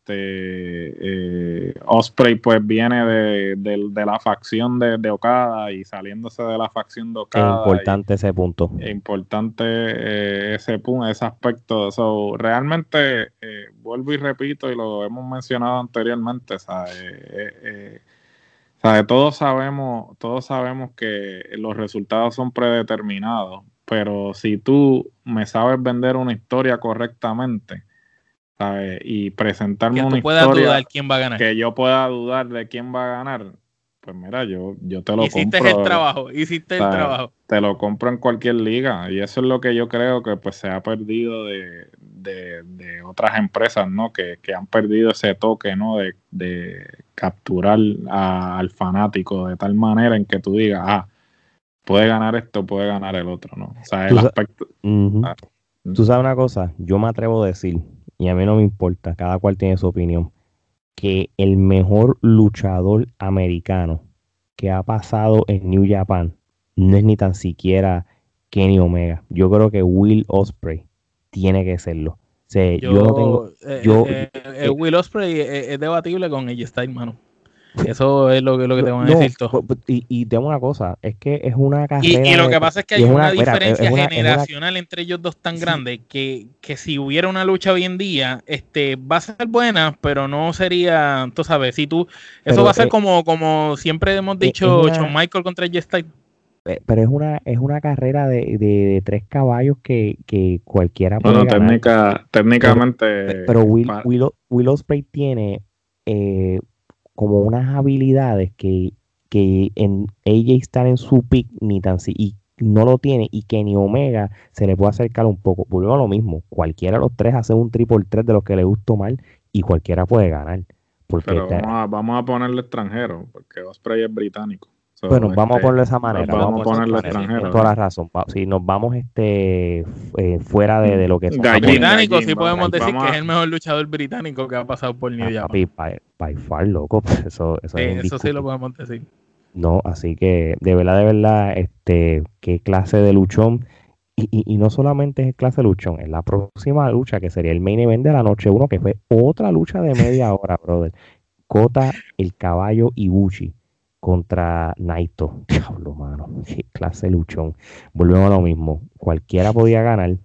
este eh, Osprey pues viene de, de, la facción de, de, Okada y saliéndose de la facción de Okada. Es importante ese punto. Es importante eh, ese punto, ese aspecto. So, realmente, eh, vuelvo y repito, y lo hemos mencionado anteriormente, ¿sabes? ¿sabe? Todos sabemos, todos sabemos que los resultados son predeterminados, pero si tú me sabes vender una historia correctamente, ¿sabes? Y presentarme una historia dudar quién va a ganar. que yo pueda dudar de quién va a ganar, pues mira, yo, yo te lo hiciste compro. Hiciste el trabajo, hiciste el trabajo. Te lo compro en cualquier liga y eso es lo que yo creo que pues se ha perdido de, de, otras empresas, ¿no? Que, que, han perdido ese toque, ¿no? De, de capturar al fanático de tal manera en que tú digas, ah, puede ganar esto, puede ganar el otro, ¿no? O sea, el aspecto... Ah, Tú sabes una cosa, yo me atrevo a decir, y a mí no me importa, cada cual tiene su opinión, que el mejor luchador americano que ha pasado en New Japan no es ni tan siquiera Kenny Omega. Yo creo que Will Osprey tiene que serlo. yo, yo, no tengo. Eh, yo, eh, eh, Will Osprey es, debatible con ella Style, mano. Eso es lo que, lo que te van a decir todo. Y, y tengo una cosa, es que es una carrera. Y, lo que pasa es que hay una, diferencia generacional entre ellos dos tan grande que, que, si hubiera una lucha hoy en día, este va a ser buena, pero no sería, tú sabes, si tú, eso va a ser eh, como, como siempre hemos eh, dicho, John Michael contra J eh, pero es una es una carrera de, de, tres caballos que, que cualquiera puede bueno, técnica, técnicamente pero, Will, Will, Will Ospreay tiene eh, como unas habilidades que, que en AJ está en su pick ni tan si y no lo tiene y que ni Omega se le puede acercar un poco. Volvemos a lo mismo. Cualquiera de los tres hace un triple tres de los que le gustó mal y cualquiera puede ganar. Porque Pero vamos, a, vamos a ponerle extranjero, porque Osprey es británico bueno, vamos a este, ponerlo de esa manera. Vamos, a ponerlo extranjero. toda la razón. Si nos vamos este eh, fuera de, lo que es británico, sí podemos decir que es el mejor luchador británico que ha pasado por New York. By, far, loco. Pues eso, eso, eso sí lo podemos decir. No, así que de verdad, de verdad, este, qué clase de luchón. Y, y, no solamente es clase de luchón, es la próxima lucha que sería el main event de la noche uno, que fue otra lucha de media hora, brother. Kota, el caballo y Bushi contra Naito. Diablo, mano. Qué clase luchón. Volvemos a lo mismo. Cualquiera podía ganar.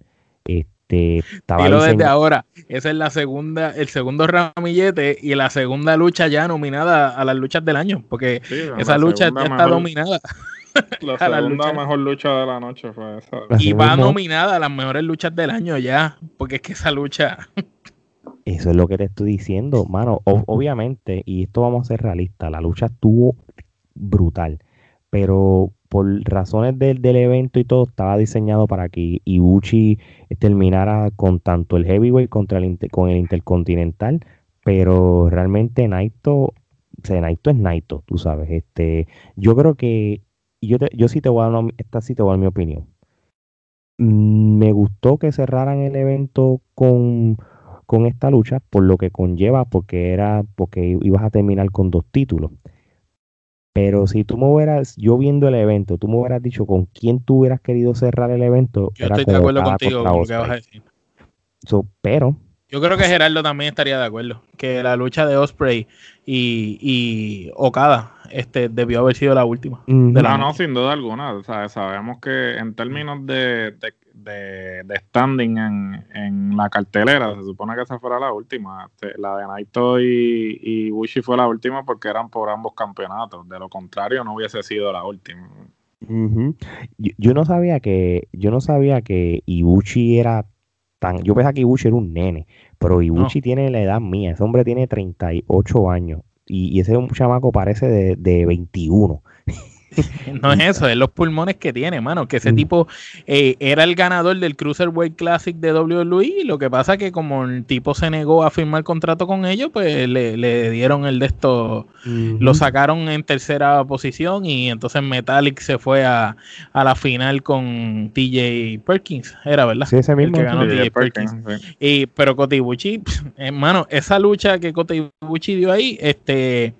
Este, estaba desde ahora. Esa es la segunda, el segundo ramillete y la segunda lucha ya nominada a las luchas del año. Porque esa lucha ya está dominada. La segunda mejor lucha de la noche fue esa. Y va nominada a las mejores luchas del año ya. Porque es que esa lucha. Eso es lo que te estoy diciendo, mano. obviamente, y esto vamos a ser realistas, la lucha estuvo brutal. Pero por razones del, evento y todo, estaba diseñado para que Ibuchi terminara con tanto el heavyweight contra el con el intercontinental. Pero realmente Naito, o Naito es Naito, tú sabes. Este, yo creo que yo, yo sí te voy a dar esta sí te voy a dar mi opinión. Me gustó que cerraran el evento con, con esta lucha, por lo que conlleva, porque era, porque ibas a terminar con dos títulos. Pero si tú me hubieras, yo viendo el evento, tú me hubieras dicho con quién tú hubieras querido cerrar el evento. Yo estoy de acuerdo contigo con lo que vas a decir. pero. Yo creo que Gerardo también estaría de acuerdo. Que la lucha de Osprey y, y Okada este, debió haber sido la última. no, no, sin duda alguna. O sea, sabemos que en términos de, de, de standing en, en, la cartelera. Se supone que esa fuera la última. Este, la de Naito y, y Bushi fue la última porque eran por ambos campeonatos. De lo contrario, no hubiese sido la última. yo, no sabía que yo no sabía que Ibushi era tan yo pensaba que Ibushi era un nene pero Ibushi tiene la edad mía ese hombre tiene 38 años y, y ese chamaco parece de, de 21 no es eso, es los pulmones que tiene, mano. Que ese mm. tipo eh, era el ganador del Cruiserweight Classic de WWE. Lo que pasa que como el tipo se negó a firmar contrato con ellos, pues le, dieron el de esto, lo sacaron en tercera posición y entonces Metallic se fue a, la final con TJ Perkins, era verdad. Sí, ese mismo. que ganó TJ Perkins. Y, pero Kotibuchi, hermano, esa lucha que Kotibuchi dio ahí, este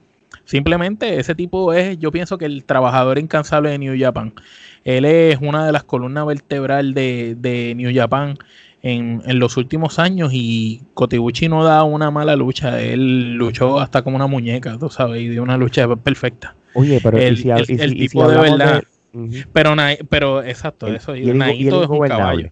Simplemente ese tipo es, yo pienso que el trabajador incansable de New Japan. Él es una de las columnas vertebral de, New Japan en, los últimos años y Kotibuchi no da una mala lucha. Él luchó hasta como una muñeca, tú sabes, y dio una lucha perfecta. Oye, pero el, tipo de verdad. Pero, pero exacto, eso. Y, Naito es un caballo.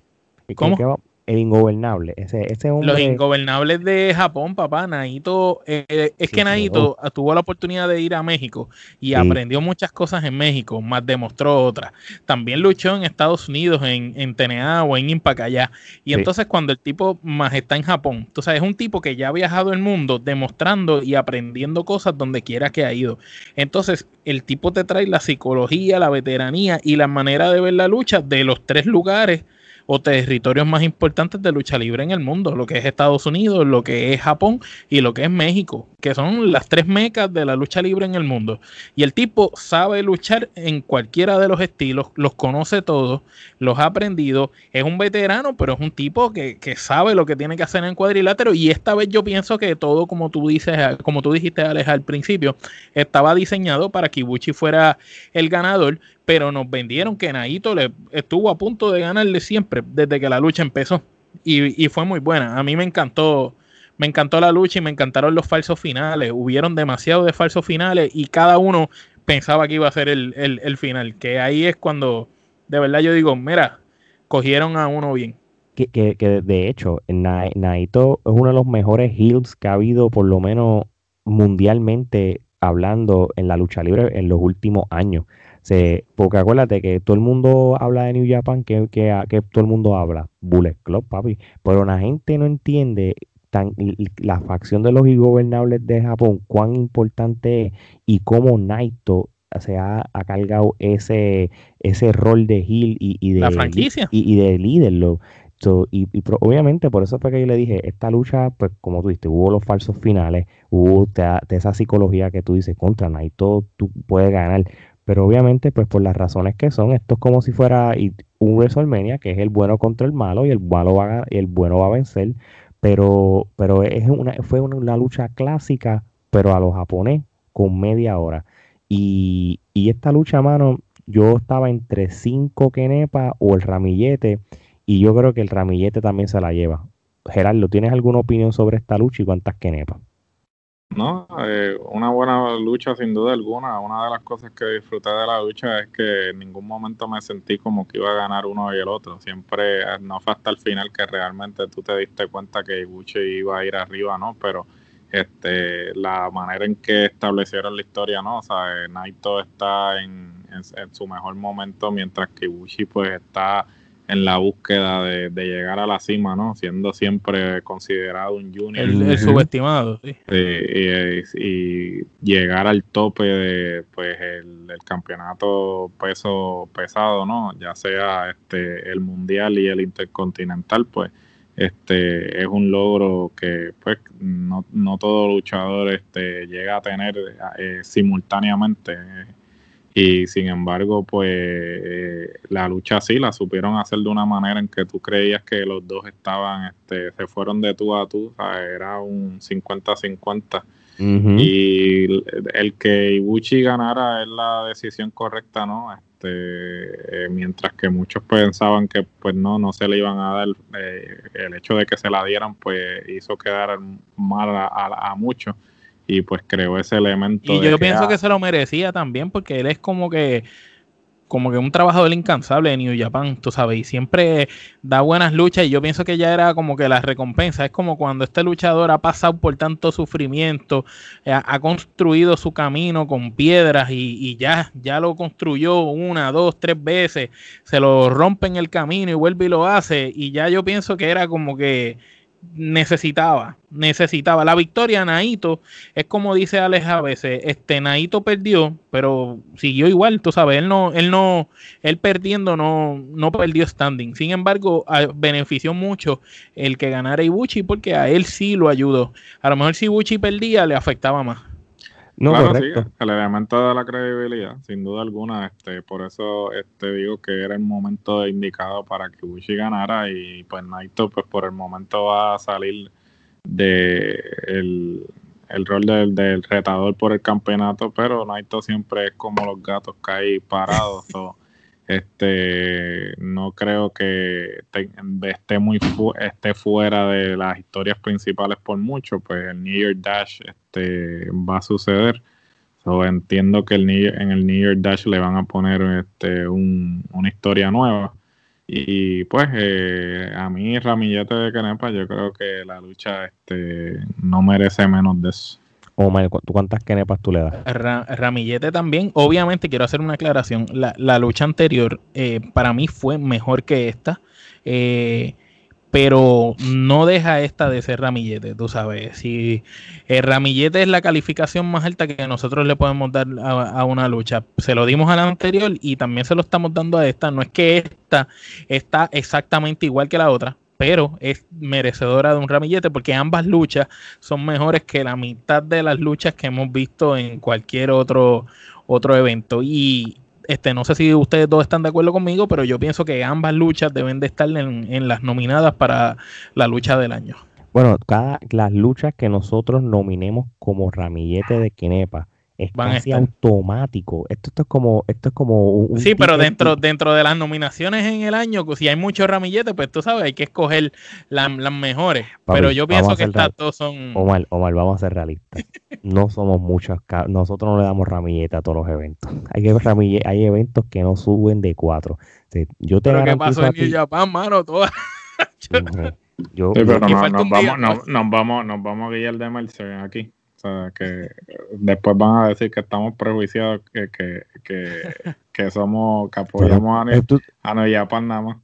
¿Cómo? El ingobernable. Ese, ese Los ingobernables de Japón, papá. Naito, eh, es que Naito tuvo la oportunidad de ir a México y aprendió muchas cosas en México, más demostró otras. También luchó en Estados Unidos, en, en TNA o en Impact allá. Y entonces cuando el tipo más está en Japón, tú sabes, es un tipo que ya ha viajado el mundo demostrando y aprendiendo cosas donde quiera que ha ido. Entonces, el tipo te trae la psicología, la veteranía y la manera de ver la lucha de los tres lugares o territorios más importantes de lucha libre en el mundo, lo que es Estados Unidos, lo que es Japón y lo que es México, que son las tres mecas de la lucha libre en el mundo. Y el tipo sabe luchar en cualquiera de los estilos, los conoce todos, los ha aprendido, es un veterano, pero es un tipo que, sabe lo que tiene que hacer en cuadrilátero. Y esta vez yo pienso que todo, como tú dices, como tú dijiste Alex al principio, estaba diseñado para que Ibuchi fuera el ganador, pero nos vendieron que Naito le estuvo a punto de ganarle siempre desde que la lucha empezó y, fue muy buena. A mí me encantó, me encantó la lucha y me encantaron los falsos finales. Hubieron demasiado de falsos finales y cada uno pensaba que iba a ser el, final. Que ahí es cuando de verdad yo digo, mira, cogieron a uno bien. Que, que, de hecho, Naito es uno de los mejores heels que ha habido, por lo menos mundialmente hablando en la lucha libre en los últimos años. Se, porque acuérdate que todo el mundo habla de New Japan, que, que, que todo el mundo habla, Bullet Club, papi. Pero la gente no entiende tan, la facción de los ingobernables de Japón, cuán importante es y cómo Naito se ha, cargado ese, ese rol de heel y, de, la franquicia. Y, de líder. Lo, y, obviamente por eso fue que yo le dije, esta lucha, pues como tú dijiste, hubo los falsos finales, hubo esa psicología que tú dices, contra Naito tú puedes ganar, pero obviamente, pues por las razones que son, esto es como si fuera un WrestleMania, que es el bueno contra el malo y el malo va y el bueno va a vencer. Pero, pero es una, fue una, lucha clásica, pero a los japonés, con media hora. Y, y esta lucha, mano, yo estaba entre cinco Kenepa o el ramillete, y yo creo que el ramillete también se la lleva. Gerardo, ¿tienes alguna opinión sobre esta lucha y cuántas Kenepa? No, eh, una buena lucha sin duda alguna. Una de las cosas que disfruté de la lucha es que en ningún momento me sentí como que iba a ganar uno y el otro. Siempre, eh, no fue hasta el final que realmente tú te diste cuenta que Ibuchi iba a ir arriba, ¿no? Pero este, la manera en que establecieron la historia, ¿no? O sea, Naito está en, en su mejor momento mientras que Ibuchi pues está en la búsqueda de, llegar a la cima, ¿no? Siendo siempre considerado un junior. El, subestimado, sí. y, llegar al tope de, pues, el, campeonato peso pesado, ¿no? Ya sea este el mundial y el intercontinental, pues, este es un logro que, pues, no, no todo luchador este, llega a tener eh, simultáneamente y sin embargo, pues eh, la lucha sí la supieron hacer de una manera en que tú creías que los dos estaban, este, se fueron de tú a tú, era un 50-50. Y el que Ibuchi ganara es la decisión correcta, ¿no? Este, eh, mientras que muchos pensaban que pues no, no se le iban a dar, eh, el hecho de que se la dieran pues hizo quedar mal a muchos y pues creó ese elemento. Y yo pienso que se lo merecía también porque él es como que como que un trabajador incansable de New Japan, tú sabes, y siempre da buenas luchas y yo pienso que ya era como que la recompensa, es como cuando este luchador ha pasado por tanto sufrimiento, eh, ha, construido su camino con piedras y, y, ya, ya lo construyó una, dos, tres veces, se lo rompe en el camino y vuelve y lo hace y ya yo pienso que era como que necesitaba, necesitaba. La victoria, Naito, es como dice Alex a veces, este Naito perdió, pero siguió igual, tú sabes, él no, él no, él perdiendo no, no perdió standing. Sin embargo, benefició mucho el que ganara Ibuchi porque a él sí lo ayudó. A lo mejor si Ibuchi perdía, le afectaba más. No, claro, sí, el elemento de la credibilidad, sin duda alguna, este, por eso este, digo que era el momento indicado para que Bushi ganara y pues Naito pues por el momento va a salir de el, rol del, retador por el campeonato, pero Naito siempre es como los gatos que hay parados. este no creo que esté muy esté fuera de las historias principales por mucho pues el New Year Dash este va a suceder. Entiendo que el en el New Year Dash le van a poner este una historia nueva. Y pues eh, a mí Ramillete de Canepa yo creo que la lucha este no merece menos de eso Omar, cuántas kenepas tú le das? Ramillete también. Obviamente quiero hacer una aclaración. La, lucha anterior eh, para mí fue mejor que esta. Eh, pero no deja esta de ser ramillete, tú sabes. Si el ramillete es la calificación más alta que nosotros le podemos dar a, una lucha, se lo dimos a la anterior y también se lo estamos dando a esta. No es que esta está exactamente igual que la otra, pero es merecedora de un ramillete porque ambas luchas son mejores que la mitad de las luchas que hemos visto en cualquier otro, otro evento. Y este, no sé si ustedes dos están de acuerdo conmigo, pero yo pienso que ambas luchas deben de estar en, las nominadas para la lucha del año. Bueno, cada las luchas que nosotros nominemos como ramillete de Kenepa es casi automático. Esto, es como, esto es como un, Sí, pero dentro, dentro de las nominaciones en el año, si hay muchos ramilletes, pues tú sabes, hay que escoger las mejores. pero yo pienso que estas dos son. Omar, Omar, vamos a ser realistas. no somos muchos, nosotros no le damos ramillete a todos los eventos. Hay que hay eventos que no suben de cuatro. yo te pero ¿qué pasó en New Japan, mano? Todas. yo, pero nos, vamos, nos, vamos, nos vamos a guiar de Mercedes aquí que después van a decir que estamos prejuiciados, que, que, que, que somos, que apoyamos a, a Japan nada más.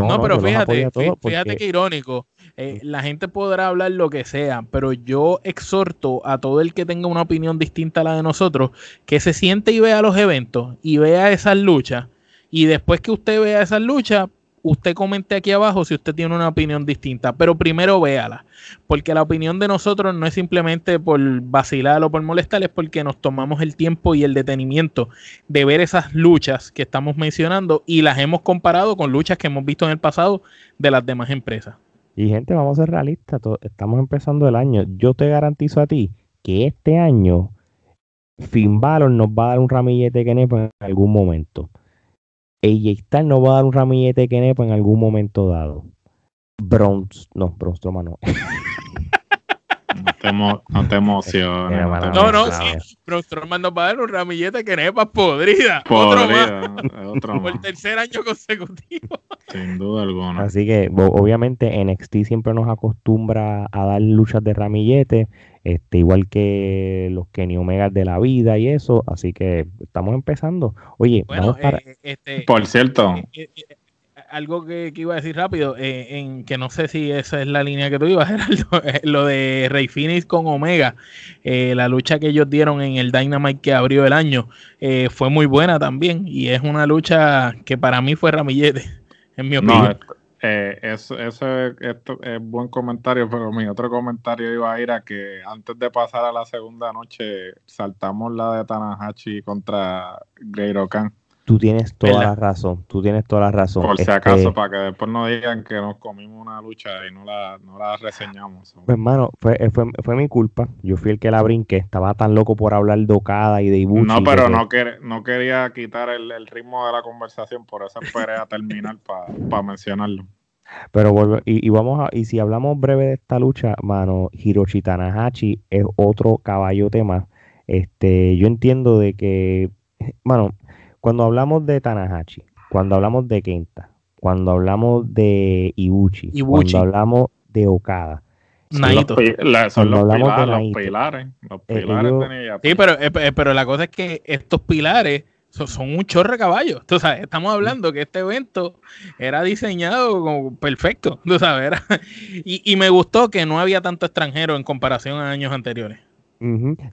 No, pero fíjate, fíjate que irónico. Eh, la gente podrá hablar lo que sea, pero yo exhorto a todo el que tenga una opinión distinta a la de nosotros que se siente y vea los eventos y vea esas luchas. Y después que usted vea esas luchas, usted comente aquí abajo si usted tiene una opinión distinta, pero primero véala, porque la opinión de nosotros no es simplemente por vacilar o por molestar, es porque nos tomamos el tiempo y el detenimiento de ver esas luchas que estamos mencionando y las hemos comparado con luchas que hemos visto en el pasado de las demás empresas. Y gente, vamos a ser realistas, estamos empezando el año. Yo te garantizo a ti que este año Finn nos va a dar un ramillete que en algún momento. AJ Styles no va a dar un ramillete de Kenepa en algún momento dado. Bronx, no, Bronx Strowman no. No te, emociones. No, no, sí. Bronx Strowman nos va a dar un ramillete de Kenepa podrida. Podrida. Otro más. Por el tercer año consecutivo. Sin duda alguna. Así que, obviamente, NXT siempre nos acostumbra a dar luchas de ramillete este, igual que los Kenny Omega de la vida y eso, así que estamos empezando. Oye, vamos para... Eh, este, por cierto, eh, eh, algo que, iba a decir rápido, en que no sé si esa es la línea que tú ibas, Geraldo, lo de Rey Phoenix con Omega, la lucha que ellos dieron en el Dynamite que abrió el año, fue muy buena también y es una lucha que para mí fue ramillete, en mi opinión. Eh, eso, eso es, esto es buen comentario, pero mi otro comentario iba a ir a que antes de pasar a la segunda noche saltamos la de Tanahashi contra Great Okan. Tú tienes toda la razón, tú tienes toda la razón. Por si este acaso, para que después no digan que nos comimos una lucha y no la, no la reseñamos. Pues hermano, fue, eh, fue, fue, mi culpa. Yo fui el que la brinqué. Estaba tan loco por hablar de Okada y de Ibushi. No, pero no, no quería quitar el, el, ritmo de la conversación, por eso esperé a terminar para mencionarlo. Pero y, y, vamos a, y si hablamos breve de esta lucha, mano, Hiroshi Tanahashi es otro caballote más. Este, yo entiendo de que, mano, cuando hablamos de Tanahashi, cuando hablamos de Kenta, cuando hablamos de Ibuchi, cuando hablamos de Okada. Naito. son los, pilares, los, pilares, sí, pero, eh, pero la cosa es que estos pilares son, un chorre caballos. Tú sabes, estamos hablando que este evento era diseñado como perfecto. Tú sabes, y, me gustó que no había tanto extranjero en comparación a años anteriores.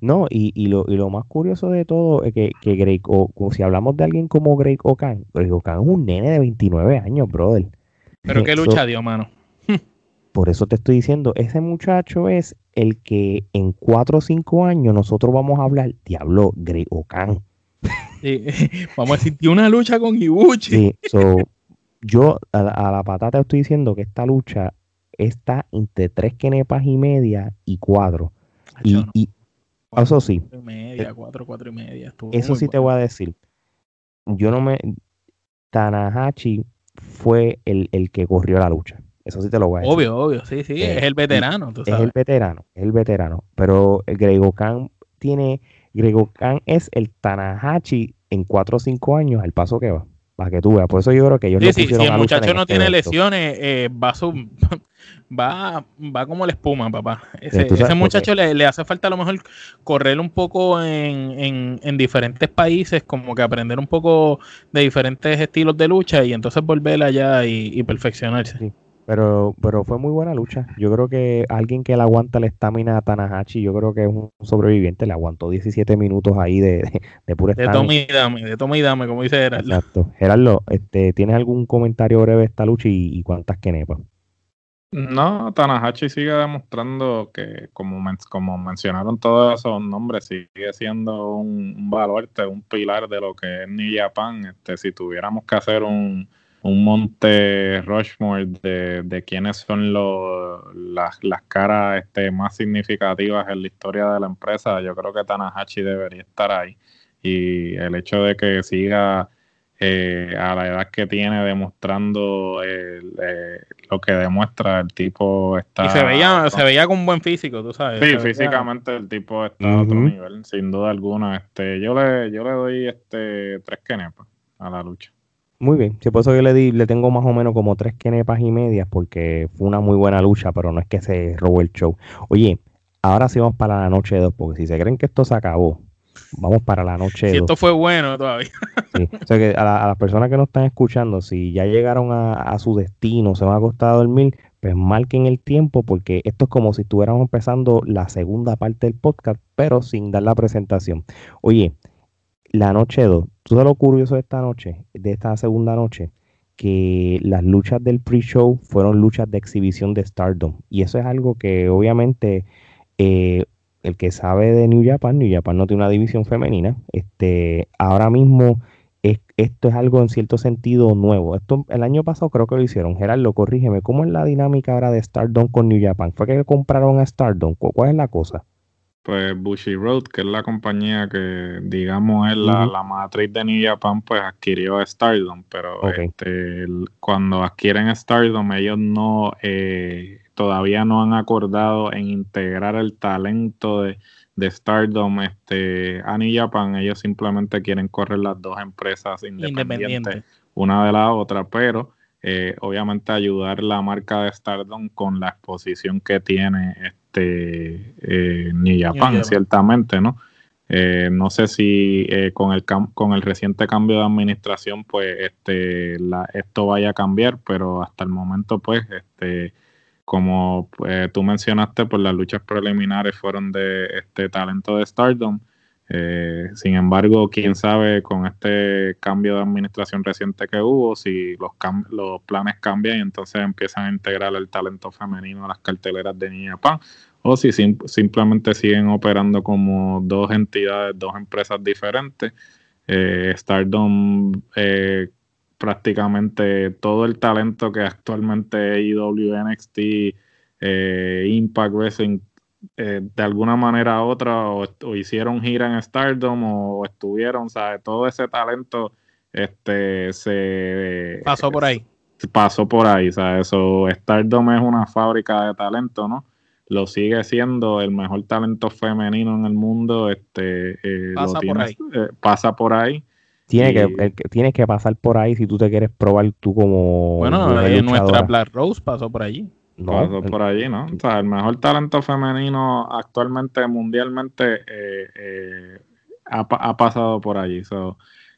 No, y, y, lo, y lo más curioso de todo es que, que Greg, o, si hablamos de alguien como Greg Okan, Greg Okan es un nene de 29 años, brother. Pero qué lucha dio, mano. Por eso te estoy diciendo, ese muchacho es el que en 4 o 5 años nosotros vamos a hablar, diablo, Greg Okan. vamos a decir, tiene una lucha con Ibuchi. Sí, yo a la, a la patata estoy diciendo que esta lucha está entre 3 kenepas y media y 4. Y, eso sí. y media, cuatro, cuatro y media. Eso sí te voy a decir. Yo no me. Tanahashi fue el, el, que corrió la lucha. Eso sí te lo voy a decir. Obvio, obvio, sí, sí, es el veterano. es el veterano, es el veterano. Pero Grego Khan tiene. Grego Khan es el Tanahashi en 4 o 5 años, al paso que va. Para que tú veas. Por eso yo creo que ellos sí, sí, si el muchacho no este tiene lesiones, eh, va, su, va, va como la espuma, papá. Ese, ese muchacho le, le, hace falta a lo mejor correr un poco en, en, diferentes países, como que aprender un poco de diferentes estilos de lucha y entonces volver allá y, perfeccionarse. Pero, pero fue muy buena lucha. Yo creo que alguien que le aguanta la estamina a Tanahashi, yo creo que es un sobreviviente, le aguantó 17 minutos ahí de, de, de pura De toma y dame, de toma y dame, como dice Gerardo. Exacto. Gerardo, este, ¿tienes algún comentario breve de esta lucha y, y cuántas quenepas? No, Tanahashi sigue demostrando que, como, como mencionaron todos esos nombres, sigue siendo un, baluarte, un pilar de lo que es New Japan. Este, si tuviéramos que hacer un, un monte Rushmore de, de quiénes son los, las, las caras este, más significativas en la historia de la empresa, yo creo que Tanahashi debería estar ahí. Y el hecho de que siga eh, a la edad que tiene demostrando eh, lo que demuestra el tipo está y se veía se veía con buen físico tú sabes sí físicamente el tipo está a otro nivel sin duda alguna este yo le yo le doy este tres kenepas a la lucha muy bien, si por eso yo le di, le tengo más o menos como tres kenepas y medias porque fue una muy buena lucha, pero no es que se robó el show. Oye, ahora sí vamos para la noche 2, porque si se creen que esto se acabó, vamos para la noche. Si esto fue bueno todavía. Sí. O sea que a, las personas que nos están escuchando, si ya llegaron a, su destino, se van a acostar a dormir, pues marquen el tiempo porque esto es como si estuviéramos empezando la segunda parte del podcast, pero sin dar la presentación. Oye, la noche 2, tú lo curioso de esta noche, de esta segunda noche, que las luchas del pre-show fueron luchas de exhibición de Stardom. Y eso es algo que obviamente eh, el que sabe de New Japan, New Japan no tiene una división femenina. Este, ahora mismo es, esto es algo en cierto sentido nuevo. Esto el año pasado creo que lo hicieron. Gerardo, corrígeme, ¿cómo es la dinámica ahora de Stardom con New Japan? ¿Fue que compraron a Stardom? ¿Cuál es la cosa? Pues Bushy Road, que es la compañía que digamos es la, matriz de New Japan, pues adquirió Stardom, pero este, cuando adquieren Stardom ellos no eh, todavía no han acordado en integrar el talento de, Stardom este, a New Japan. Ellos simplemente quieren correr las dos empresas independientes, una de la otra, pero eh, obviamente ayudar la marca de Stardom con la exposición que tiene este eh, ciertamente, ¿no? Eh, no sé si con el con el reciente cambio de administración, pues este esto vaya a cambiar, pero hasta el momento, pues, este como eh, tú mencionaste, pues las luchas preliminares fueron de este talento de Stardom. Eh, sin embargo, quién sabe con este cambio de administración reciente que hubo, si los, los planes cambian y entonces empiezan a integrar el talento femenino a las carteleras de New Japan, o si simplemente siguen operando como dos entidades, dos empresas diferentes. Eh, Stardom prácticamente todo el talento que actualmente IW, NXT, eh, Impact Wrestling, eh, de alguna manera u otra, o, hicieron gira en Stardom o, estuvieron, ¿sabes? Todo ese talento este, se... Pasó por ahí. pasó por ahí, ¿sabes? Eso, Stardom es una fábrica de talento, ¿no? Lo sigue siendo el mejor talento femenino en el mundo. Este, eh, pasa, por ahí. pasa por ahí. Tiene que, tienes que pasar por ahí si tú te quieres probar tú como. Bueno, eh, nuestra Black Rose pasó por allí. No, pasó por allí, ¿no? O sea, el mejor talento femenino actualmente, mundialmente, eh, eh, ha, pasado por allí. So,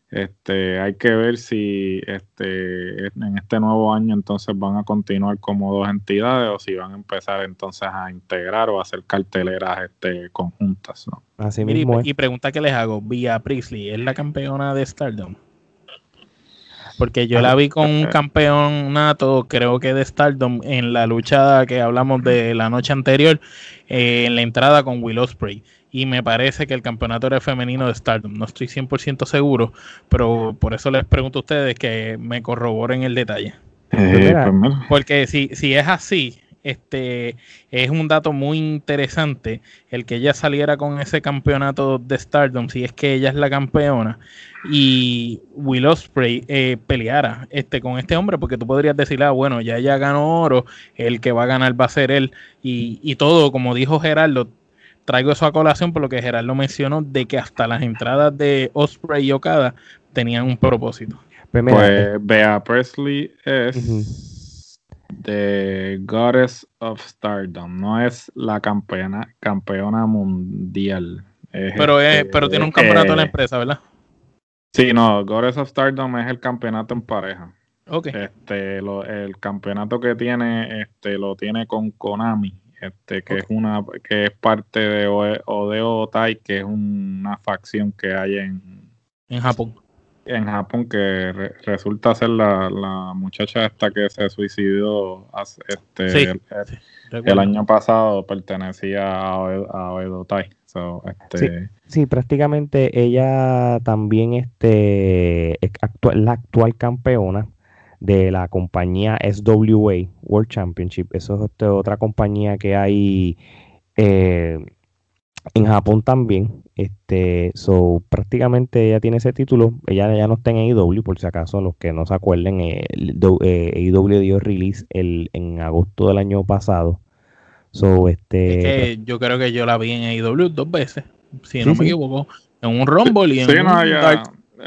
Este, hay que ver si este, en este nuevo año entonces van a continuar como dos entidades o si van a empezar entonces a integrar o a hacer carteleras este, conjuntas. ¿no? Así mismo y, pregunta que les hago, Vía Priestley, ¿es la campeona de Stardom? Porque yo la vi con un campeón nato, creo que de Stardom, en la lucha que hablamos de la noche anterior, eh, en la entrada con Will Ospreay y me parece que el campeonato era femenino de Stardom. No estoy 100% seguro, pero por eso les pregunto a ustedes que me corroboren el detalle. Eh, pues Porque si, si es así, este es un dato muy interesante el que ella saliera con ese campeonato de Stardom, si es que ella es la campeona, y Will Ospreay eh, peleara este, con este hombre, porque tú podrías decirle, ah, bueno, ya ella ganó oro, el que va a ganar va a ser él, y, y todo, como dijo Gerardo, traigo eso a colación por lo que Gerardo mencionó de que hasta las entradas de Osprey y Okada tenían un propósito. Pues, pues Bea Presley es The Goddess of Stardom, no es la campeona, campeona mundial. pero, es, pero tiene un campeonato en la empresa, ¿verdad? Sí, no, Goddess of Stardom es el campeonato en pareja. Okay. Este, el campeonato que tiene, este, lo tiene con Konami este, que es una que es parte de Odeo Tai, que es una facción que hay en, en Japón. En Japón, que resulta ser la, la, muchacha esta que se suicidó este, el, año pasado, pertenecía a, a Tai. este... sí, prácticamente ella también este, es la actual campeona de la compañía SWA World Championship. Eso es este, otra compañía que hay eh, en Japón también. Este, so, prácticamente ella tiene ese título. Ella ya no está en AEW, por si acaso, los que no se acuerden. Eh, eh AEW dio release el, en agosto del año pasado. So, este, yo creo que yo la vi en AEW dos veces, si no me equivoco. En un Rumble y en un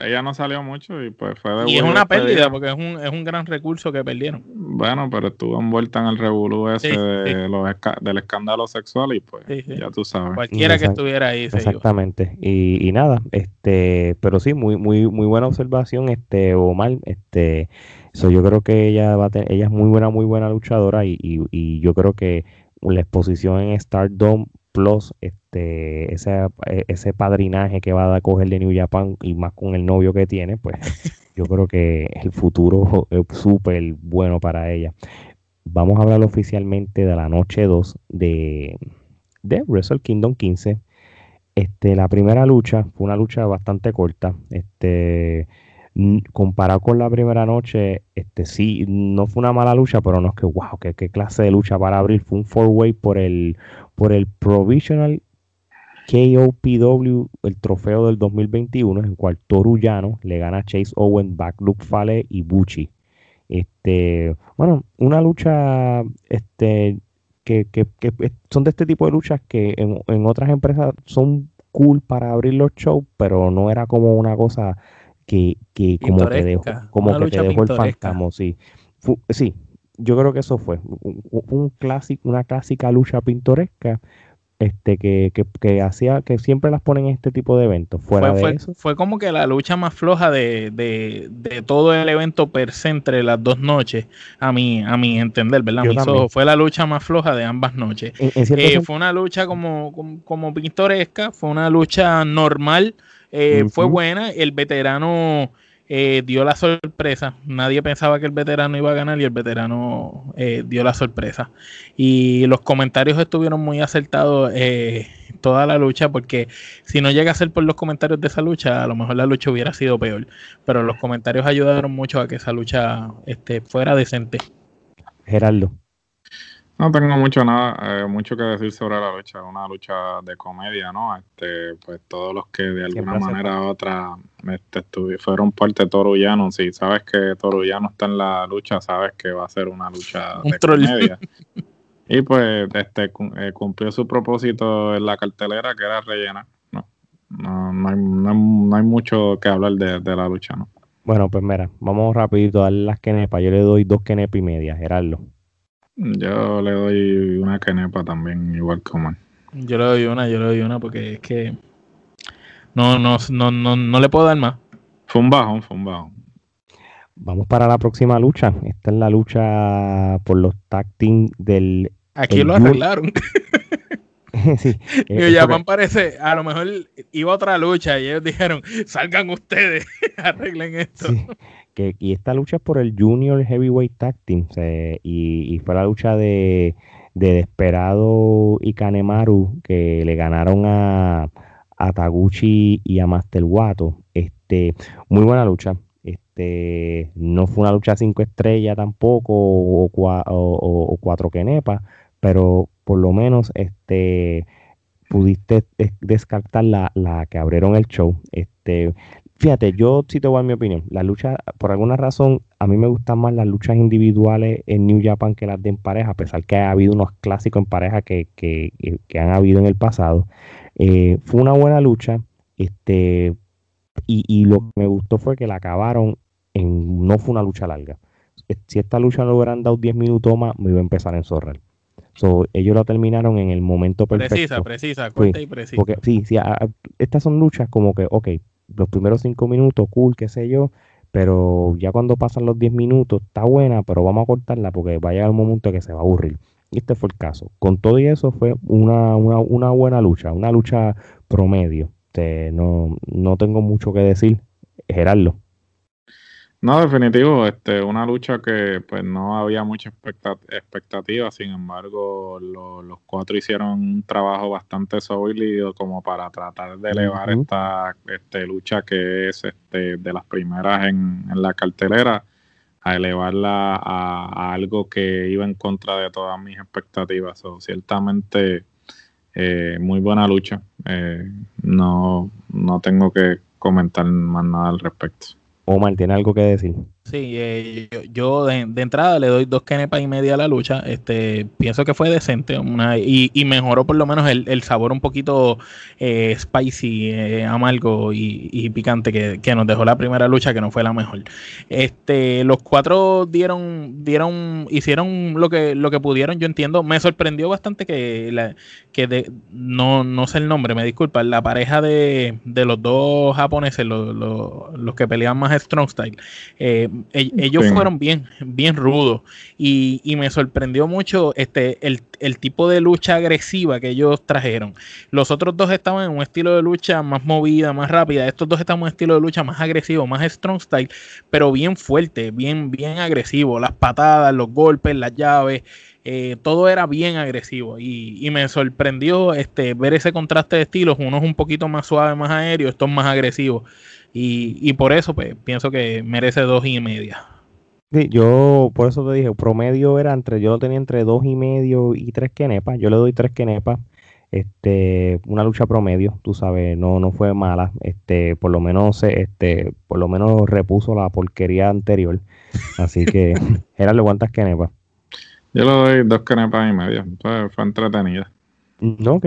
ella no salió mucho y pues fue de Y es una pérdida porque es un, es un gran recurso que perdieron. Bueno, pero estuvo envuelta en el revolú ese del escándalo sexual y pues ya tú sabes. Cualquiera que estuviera ahí. Exactamente. Y, y, nada, este, pero sí, muy, muy, muy buena observación, este, Omar, este, so yo creo que ella va a tener, ella es muy buena, muy buena luchadora y, y, y yo creo que la exposición en Stardom Plus, este, ese, ese padrinaje que va a coger de New Japan y más con el novio que tiene, pues yo creo que el futuro es súper bueno para ella. Vamos a hablar oficialmente de la noche 2 de, de Wrestle Kingdom 15. Este, la primera lucha fue una lucha bastante corta. Este, comparado con la primera noche, este sí, no fue una mala lucha, pero no es que, wow, qué, qué clase de lucha para abrir. Fue un four-way por el, por el Provisional KOPW, el trofeo del 2021, en el cual Torullano le gana a Chase Owen, Backloop Fale y Bucci. Este, bueno, una lucha este, que, que, que, son de este tipo de luchas que en, en, otras empresas son cool para abrir los shows, pero no era como una cosa que, que como te dejó, como que te dejó el fantasma, sí. sí, yo creo que eso fue un, clásico, una clásica lucha pintoresca este que, que, hacía que siempre las ponen en este tipo de eventos. Fuera fue, de eso. fue como que la lucha más floja de, de, de, todo el evento per se entre las dos noches a mi a mi entender verdad fue la lucha más floja de ambas noches. Eh, fue una lucha como, como, pintoresca fue una lucha normal eh, fue buena. El veterano eh, dio la sorpresa. Nadie pensaba que el veterano iba a ganar y el veterano eh, dio la sorpresa. Y los comentarios estuvieron muy acertados eh, toda la lucha, porque si no llega a ser por los comentarios de esa lucha, a lo mejor la lucha hubiera sido peor. Pero los comentarios ayudaron mucho a que esa lucha este, fuera decente. Gerardo. No tengo mucho nada, eh, mucho que decir sobre la lucha, una lucha de comedia, ¿no? Este, pues todos los que de alguna manera u otra este, fueron parte de Torullano, si sabes que Torullano está en la lucha, sabes que va a ser una lucha de comedia. y pues este eh, cumplió su propósito en la cartelera que era rellena. No, no, no, hay, no, hay, mucho que hablar de, de, la lucha, ¿no? Bueno, pues mira, vamos rapidito a darle las quenepas. Yo le doy dos quenepas y media, Gerardo. Yo le doy una canepa también, igual que Omar. Yo le doy una, yo le doy una porque es que no, no, no, no, no le puedo dar más. Fue un bajón, fue un bajón. Vamos para la próxima lucha. Esta es la lucha por los tag team del. Aquí lo arreglaron. sí, eh, parece, a lo mejor iba otra lucha y ellos dijeron, salgan ustedes, arreglen esto. que, y esta lucha es por el Junior Heavyweight Tag Team y, fue la lucha de, de Desperado y Kanemaru que le ganaron a, a Taguchi y a Master Wato. Este, muy buena lucha. Este, no fue una lucha cinco estrellas tampoco o, o, cuatro quenepas, pero por lo menos este, pudiste descartar la, la, que abrieron el show. Este, fíjate, yo sí te voy a dar mi opinión. La lucha, por alguna razón, a mí me gustan más las luchas individuales en New Japan que las de en pareja, a pesar que ha habido unos clásicos en pareja que, que, que han habido en el pasado. Eh, fue una buena lucha. Este, y, y, lo que me gustó fue que la acabaron en. No fue una lucha larga. Si esta lucha no hubieran dado 10 minutos más, me iba a empezar a enzorrar. So, ellos la terminaron en el momento perfecto. Precisa, precisa, cuenta y precisa. Porque, sí, sí, estas son luchas como que, ok, los primeros 5 minutos, cool, qué sé yo, pero ya cuando pasan los 10 minutos, está buena, pero vamos a cortarla porque va a llegar un momento que se va a aburrir. Y este fue el caso. Con todo y eso fue una, una, una buena lucha, una lucha promedio. Este, no, no tengo mucho que decir. Gerardo. No, definitivo, este, una lucha que pues no había mucha expectativa, sin embargo los cuatro hicieron un trabajo bastante sólido como para tratar de elevar esta este, lucha que es este, de las primeras en, en la cartelera a elevarla a, algo que iba en contra de todas mis expectativas. O ciertamente, eh, muy buena lucha. Eh, no, no tengo que comentar más nada al respecto. Omar, ¿tiene algo que decir? Sí, eh, yo, de, entrada le doy dos kenepas y media a la lucha. Este, pienso que fue decente una, y, mejoró por lo menos el, sabor un poquito eh, spicy, eh, amargo y, picante que, nos dejó la primera lucha, que no fue la mejor. Este, los cuatro dieron, dieron, hicieron lo que, lo que pudieron. Yo entiendo. Me sorprendió bastante que, la, que de, no, no sé el nombre, me disculpa, la pareja de, de los dos japoneses, los, los, que peleaban más strong style. Ellos fueron bien, bien rudos y, me sorprendió mucho este, el, tipo de lucha agresiva que ellos trajeron. Los otros dos estaban en un estilo de lucha más movida, más rápida. Estos dos estaban en un estilo de lucha más agresivo, más strong style, pero bien fuerte, bien, bien agresivo. Las patadas, los golpes, las llaves. Eh, todo era bien agresivo y, me sorprendió este, ver ese contraste de estilos, uno es un poquito más suave, más aéreo, estos más agresivos. Y, por eso pues, pienso que merece dos y media. Sí, yo por eso te dije, promedio era entre, yo lo tenía entre dos y medio y tres quenepas, yo le doy tres quenepas, este, una lucha promedio, tú sabes, no, no fue mala, este, por lo menos, este, por lo menos repuso la porquería anterior, así que, era ¿cuántas quenepas? Yo le doy dos quenepas y media, fue, fue entretenida. Mm, ok,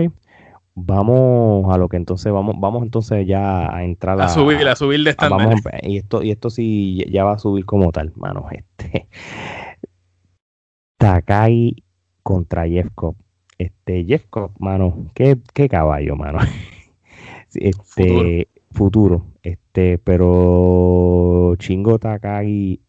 Vamos a lo que entonces vamos, vamos entonces ya a entrar a, a subir, a subir de estándar. y esto, y esto sí ya va a subir como tal, mano. Este Takai contra Jeff Este, Jeff mano, qué, qué caballo, mano. Este, futuro. Este, pero Chingo Takai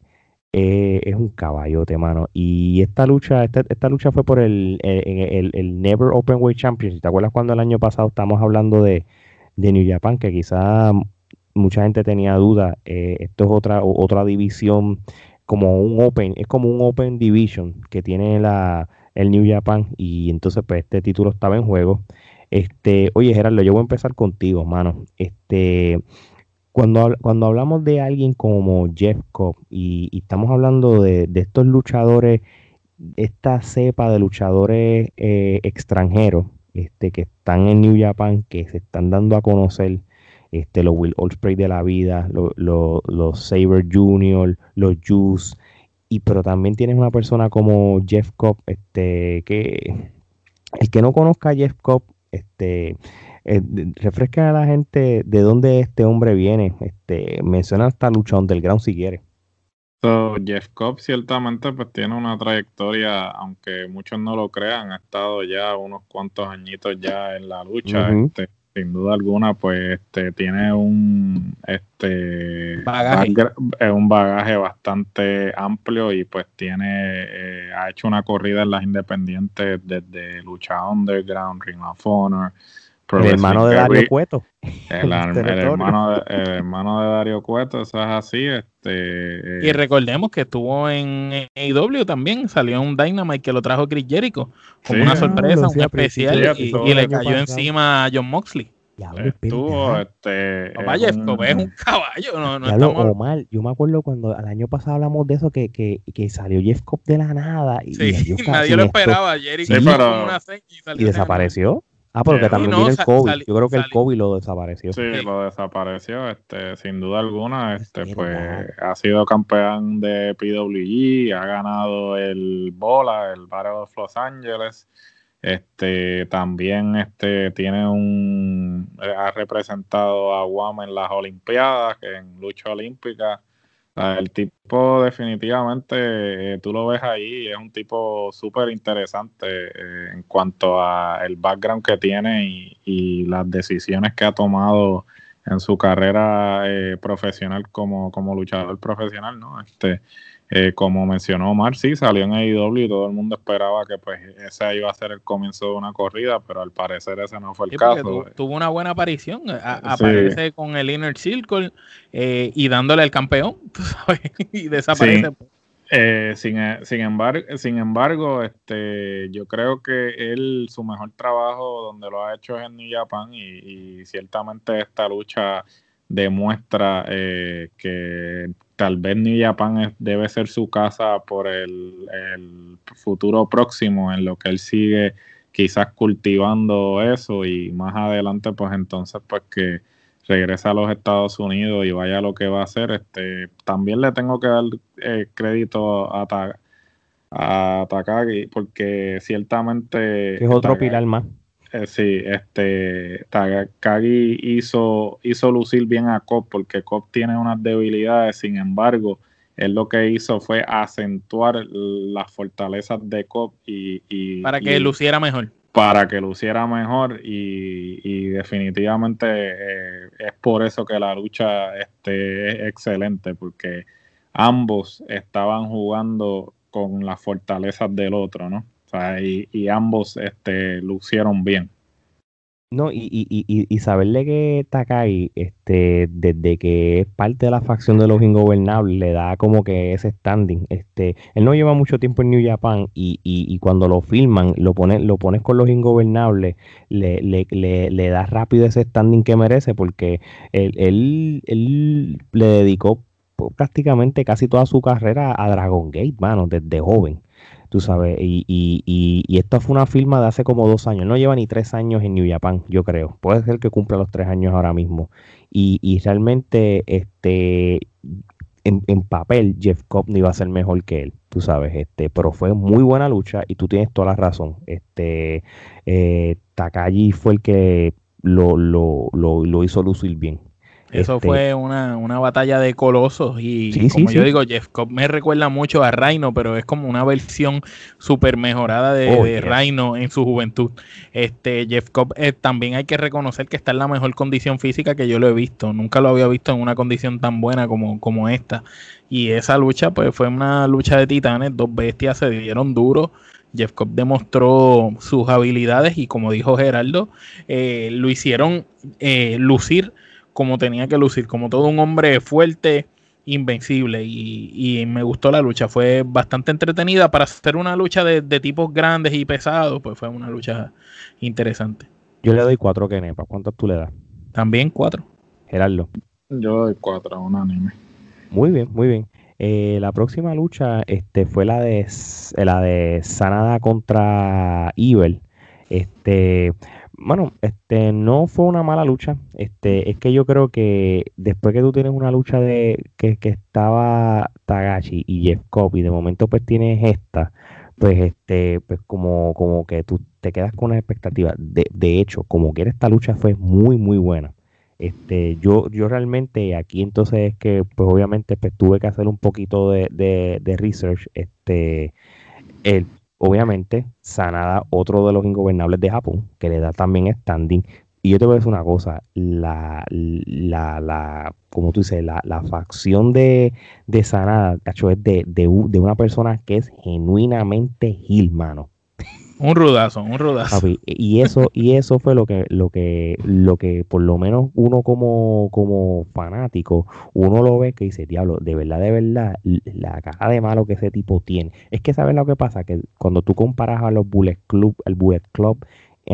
eh, es un caballote, mano. Y esta lucha, esta, lucha fue por el, el, el, Never Open Weight Championship. ¿Te acuerdas cuando el año pasado estamos hablando de, de New Japan? Que quizá mucha gente tenía duda. Eh, esto es otra, otra división, como un Open, es como un Open Division que tiene la, el New Japan. Y entonces, pues, este título estaba en juego. Este, oye, Gerardo, yo voy a empezar contigo, mano. Este, cuando, cuando hablamos de alguien como Jeff Cobb y, estamos hablando de, estos luchadores, esta cepa de luchadores eh, extranjeros este, que están en New Japan, que se están dando a conocer, este, los Will Ospreay de la vida, los Saber Jr., los Juice, y pero también tienes una persona como Jeff Cobb, este, que el que no conozca a Jeff Cobb, este, eh, refresca a la gente de dónde este hombre viene. Este, menciona esta lucha underground si quiere. So, Jeff Cobb ciertamente pues tiene una trayectoria, aunque muchos no lo crean, ha estado ya unos cuantos añitos ya en la lucha. este, sin duda alguna, pues este, tiene un este bagaje. un bagaje bastante amplio y pues tiene eh, ha hecho una corrida en las independientes desde lucha underground, Ring of Honor, el hermano de Dario Cueto. El, hermano de, hermano de Dario Cueto, eso es así. Este, y recordemos que estuvo en AEW también, salió un Dynamite que lo trajo Chris Jericho, como una sorpresa, un especial, y, le cayó encima a John Moxley. Estuvo, este. Vaya, esto es un caballo. No, no estamos... yo me acuerdo cuando el año pasado hablamos de eso, que, que, que salió Jeff Cobb de la nada. Y, sí, nadie lo esperaba. Jericho sí, pero... y, y desapareció. Ah, porque eh, también el COVID. Yo creo que el COVID lo desapareció. Sí, lo desapareció, este, sin duda alguna, este, pues ha sido campeón de PWG, ha ganado el Bola, el Battle of Los Angeles, este, también este, tiene un, ha representado a Guam en las Olimpiadas, en lucha olímpica, el tipo definitivamente, eh, tú lo ves ahí, es un tipo súper interesante eh, en cuanto a el background que tiene y, las decisiones que ha tomado en su carrera eh, profesional como, como luchador profesional, ¿no? Este, eh, como mencionó Omar, sí, salió en AEW y todo el mundo esperaba que pues ese iba a ser el comienzo de una corrida, pero al parecer ese no fue el caso. tuvo una buena aparición, aparece con el Inner Circle eh, y dándole el campeón, tú sabes, y desaparece. Eh, sin, sin, embargo, sin embargo, este, yo creo que él, su mejor trabajo donde lo ha hecho es en New Japan y, y ciertamente esta lucha demuestra que tal vez New Japan debe ser su casa por el, futuro próximo en lo que él sigue quizás cultivando eso y más adelante pues entonces pues que regrese a los Estados Unidos y vaya lo que va a hacer. Este, también le tengo que dar eh, crédito a, a Takagi porque ciertamente... Es otro pilar más. Eh, sí, este Takagi hizo, hizo lucir bien a Cobb porque Cobb tiene unas debilidades, sin embargo, él lo que hizo fue acentuar las fortalezas de Cobb y, para que luciera mejor. Para que luciera mejor y, definitivamente eh, es por eso que la lucha este, es excelente porque ambos estaban jugando con las fortalezas del otro, ¿no? Y, ambos este, lucieron bien. No, y, y, y, saberle que Takai, este, desde que es parte de la facción de los ingobernables, le da como que ese standing. Este, él no lleva mucho tiempo en New Japan y, y, cuando lo filman, lo pones, lo pones con los ingobernables, le, le, le, le da rápido ese standing que merece, porque él, él, él le dedicó prácticamente casi toda su carrera a Dragon Gate, mano, desde joven tú sabes, y, y, y, y, esto fue una firma de hace como dos años, no lleva ni tres años en New Japan, yo creo, puede ser que cumpla los tres años ahora mismo, y, y realmente, este, en, en, papel, Jeff Cobb no iba a ser mejor que él, tú sabes, este, pero fue muy buena lucha, y tú tienes toda la razón, este, eh, Takagi fue el que lo, lo, lo, lo hizo lucir bien, eso este fue una, batalla de colosos y como yo digo, Jeff Cobb me recuerda mucho a Rhino, pero es como una versión súper mejorada de, oh, Rhino en su juventud. Este Jeff Cobb eh, también hay que reconocer que está en la mejor condición física que yo lo he visto. Nunca lo había visto en una condición tan buena como, como esta. Y esa lucha pues fue una lucha de titanes, dos bestias se dieron duro. Jeff Cobb demostró sus habilidades y como dijo Geraldo, eh, lo hicieron eh, lucir como tenía que lucir, como todo un hombre fuerte, invencible. Y, me gustó la lucha, fue bastante entretenida para hacer una lucha de, tipos grandes y pesados, pues fue una lucha interesante. Yo le doy cuatro Kenepa, ¿cuántas tú le das? También cuatro. Gerardo. Yo doy cuatro, un anime. Muy bien, muy bien. Eh, la próxima lucha este, fue la de la de Sanada contra Evil. Este, bueno, este no fue una mala lucha. Este, es que yo creo que después que tú tienes una lucha de que, que estaba Tagashi y Jeff Cobb y de momento pues tienes esta, pues este, pues como, como que tú te quedas con una expectativa. De, de hecho, como que esta lucha fue muy, muy buena. Este, yo, yo realmente aquí entonces es que pues obviamente pues tuve que hacer un poquito de, de, de research. Este, el obviamente, Sanada, otro de los ingobernables de Japón, que le da también standing, y yo te voy a decir una cosa, la, la, la como tú dices, la, la facción de, de Sanada, cacho, es de, de, de, una persona que es genuinamente Gil, mano. Un rudazo, un rudazo. y eso, y eso fue lo que, lo que, lo que por lo menos uno como, como fanático, uno lo ve que dice, diablo, de verdad, de verdad, la caja de malo que ese tipo tiene. Es que sabes lo que pasa, que cuando tú comparas a los Bullet Club, el Bullet Club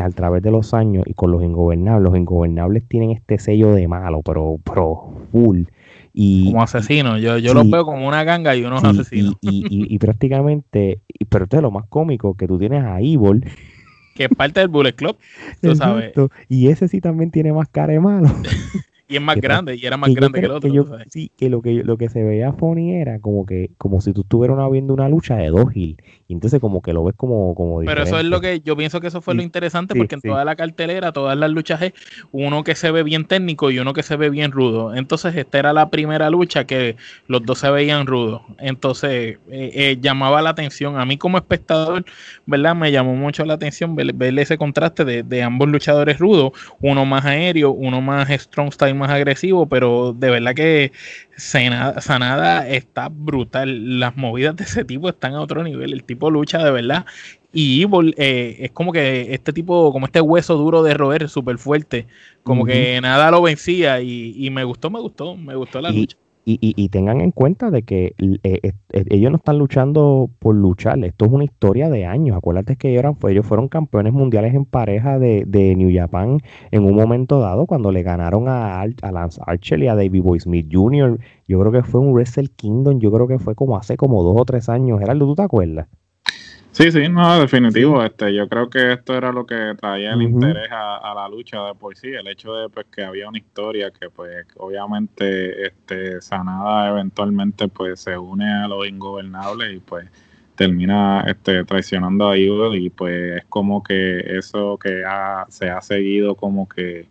a través de los años y con los ingobernables, los ingobernables tienen este sello de malo, pero, pero full. Y, como asesinos, yo, yo los veo como una ganga y unos asesinos. Y, prácticamente, pero esto es lo más cómico, que tú tienes a Evil. Que es parte del Bullet Club, tú sabes. Y ese sí también tiene más cara de malo. Y es más grande, y era más grande que el otro. sí, que lo que lo que se veía funny era como que como si tú estuvieras viendo una lucha de dos Hill. Y entonces como que lo ves como, como Pero eso es lo que yo pienso que eso fue lo interesante, porque en toda la cartelera, todas las luchas es uno que se ve bien técnico y uno que se ve bien rudo. Entonces esta era la primera lucha que los dos se veían rudos. Entonces eh, eh, llamaba la atención. A mí como espectador, ¿verdad? Me llamó mucho la atención ver, ese contraste de, de ambos luchadores rudos. Uno más aéreo, uno más strong style más agresivo, pero de verdad que Sanada, está brutal. Las movidas de ese tipo están a otro nivel. El tipo lucha de verdad. Y Evil eh, es como que este tipo, como este hueso duro de roer, súper fuerte. Como que nada lo vencía. Y, y, me gustó, me gustó, me gustó la lucha. Y, y, tengan en cuenta de que eh, eh, ellos no están luchando por luchar, esto es una historia de años. Acuérdate que ellos, eran, ellos fueron campeones mundiales en pareja de, de, New Japan en un momento dado cuando le ganaron a, a Lance Archer y a David Boy Smith Jr. Yo creo que fue un Wrestle Kingdom, yo creo que fue como hace como dos o tres años. Gerardo, ¿tú te acuerdas? Sí, sí, no, definitivo. Este, yo creo que esto era lo que traía el interés a, la lucha de por sí, el hecho de pues, que había una historia que, pues, obviamente, este, Sanada eventualmente, pues, se une a los ingobernables y, pues, termina, este, traicionando a Evil y, pues, es como que eso que se ha seguido como que,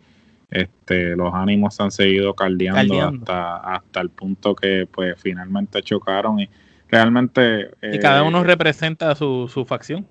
este, los ánimos se han seguido caldeando, hasta hasta el punto que, pues, finalmente chocaron y realmente... y cada uno eh, representa su, su facción.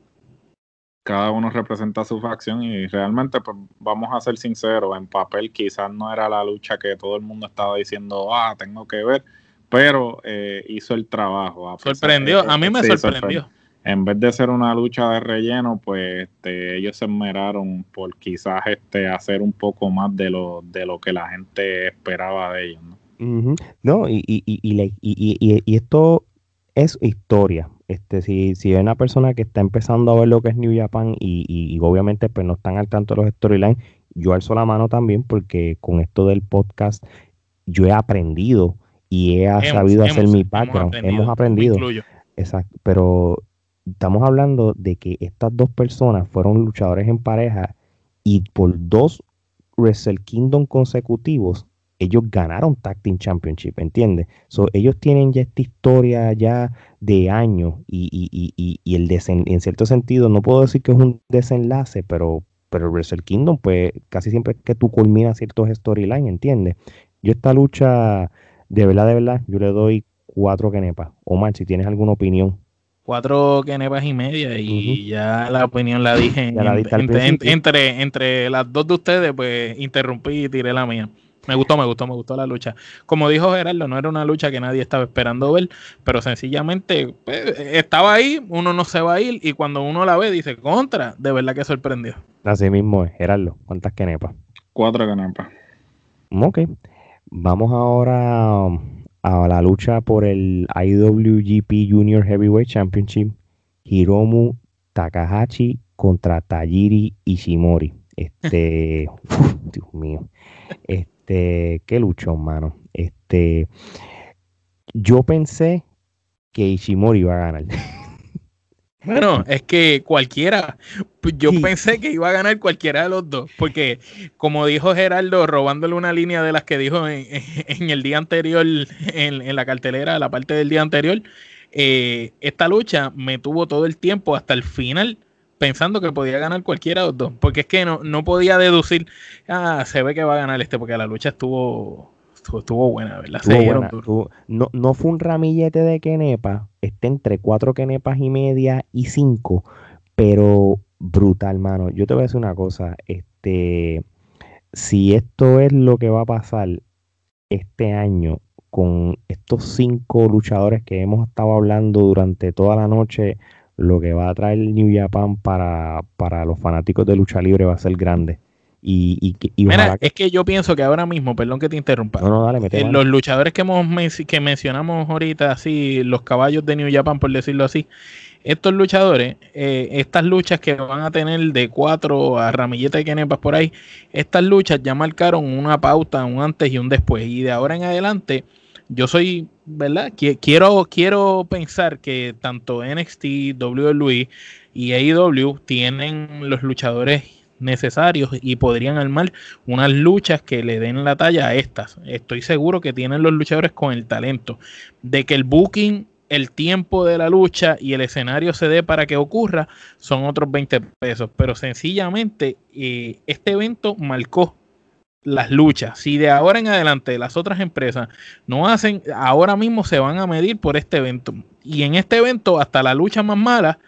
Cada uno representa su facción y realmente, pues vamos a ser sinceros, en papel quizás no era la lucha que todo el mundo estaba diciendo, ah, tengo que ver, pero eh, hizo el trabajo. Sorprendió, a mí me sorprendió. En vez de ser una lucha de relleno, pues este, ellos se esmeraron por quizás este, hacer un poco más de lo, de lo que la gente esperaba de ellos. No, no y, y, y, y, y esto es historia. Este, si, si hay una persona que está empezando a ver lo que es New Japan y, y, obviamente pues no están al tanto de los storylines, yo alzo la mano también porque con esto del podcast yo he aprendido y he sabido hacer mi background. Hemos aprendido. Exacto. Pero estamos hablando de que estas dos personas fueron luchadores en pareja y por dos Wrestle Kingdom consecutivos ellos ganaron Tag Team Championship, ¿entiendes? So, ellos tienen ya esta historia ya de años y, y, y, y el en cierto sentido, no puedo decir que es un desenlace, pero, pero Wrestle Kingdom, pues casi siempre que tú culminas ciertos storylines, ¿entiendes? Yo esta lucha, de verdad, de verdad, yo le doy cuatro kenepas. Omar, si tienes alguna opinión cuatro kenepas y media y ya la opinión la dije entre, entre, entre, las dos de ustedes pues interrumpí y tiré la mía me gustó, me gustó, me gustó la lucha. Como dijo Gerardo, no era una lucha que nadie estaba esperando ver, pero sencillamente pues, estaba ahí, uno no se va a ir y cuando uno la ve dice, contra, de verdad que sorprendió. Así mismo es, Gerardo, ¿cuántas kenepas? Cuatro kenepas. Ok, vamos ahora a la lucha por el IWGP Junior Heavyweight Championship. Hiromu Takahashi contra Tajiri Ishimori. Este, Dios mío. Este, este, qué luchón, mano. Este, yo pensé que Ishimori iba a ganar. Bueno, es que cualquiera, yo pensé que iba a ganar cualquiera de los dos, porque como dijo Gerardo, robándole una línea de las que dijo en, el día anterior, en, la cartelera, la parte del día anterior, eh, esta lucha me tuvo todo el tiempo hasta el final pensando que podía ganar cualquiera de los dos, porque es que no, no podía deducir, ah, se ve que va a ganar este, porque la lucha estuvo estuvo, buena, ¿verdad? no, no fue un ramillete de quenepa, está entre cuatro quenepas y media y cinco, pero brutal, mano. Yo te voy a decir una cosa, este si esto es lo que va a pasar este año con estos cinco luchadores que hemos estado hablando durante toda la noche, lo que va a traer New Japan para, para los fanáticos de lucha libre va a ser grande. Y, Mira, es que yo pienso que ahora mismo, perdón que te interrumpa, eh, los luchadores que, hemos que mencionamos ahorita, así, los caballos de New Japan, por decirlo así, estos luchadores, eh, estas luchas que van a tener de cuatro a ramilleta y quenepas por ahí, estas luchas ya marcaron una pauta, un antes y un después. Y de ahora en adelante, yo soy, ¿verdad? Quiero, quiero pensar que tanto NXT, WWE y AEW tienen los luchadores necesarios y podrían armar unas luchas que le den la talla a estas. Estoy seguro que tienen los luchadores con el talento de que el booking el tiempo de la lucha y el escenario se dé para que ocurra, son otros 20 pesos. Pero sencillamente eh, este evento marcó las luchas. Si de ahora en adelante las otras empresas no hacen, ahora mismo se van a medir por este evento. Y en este evento, hasta la lucha más mala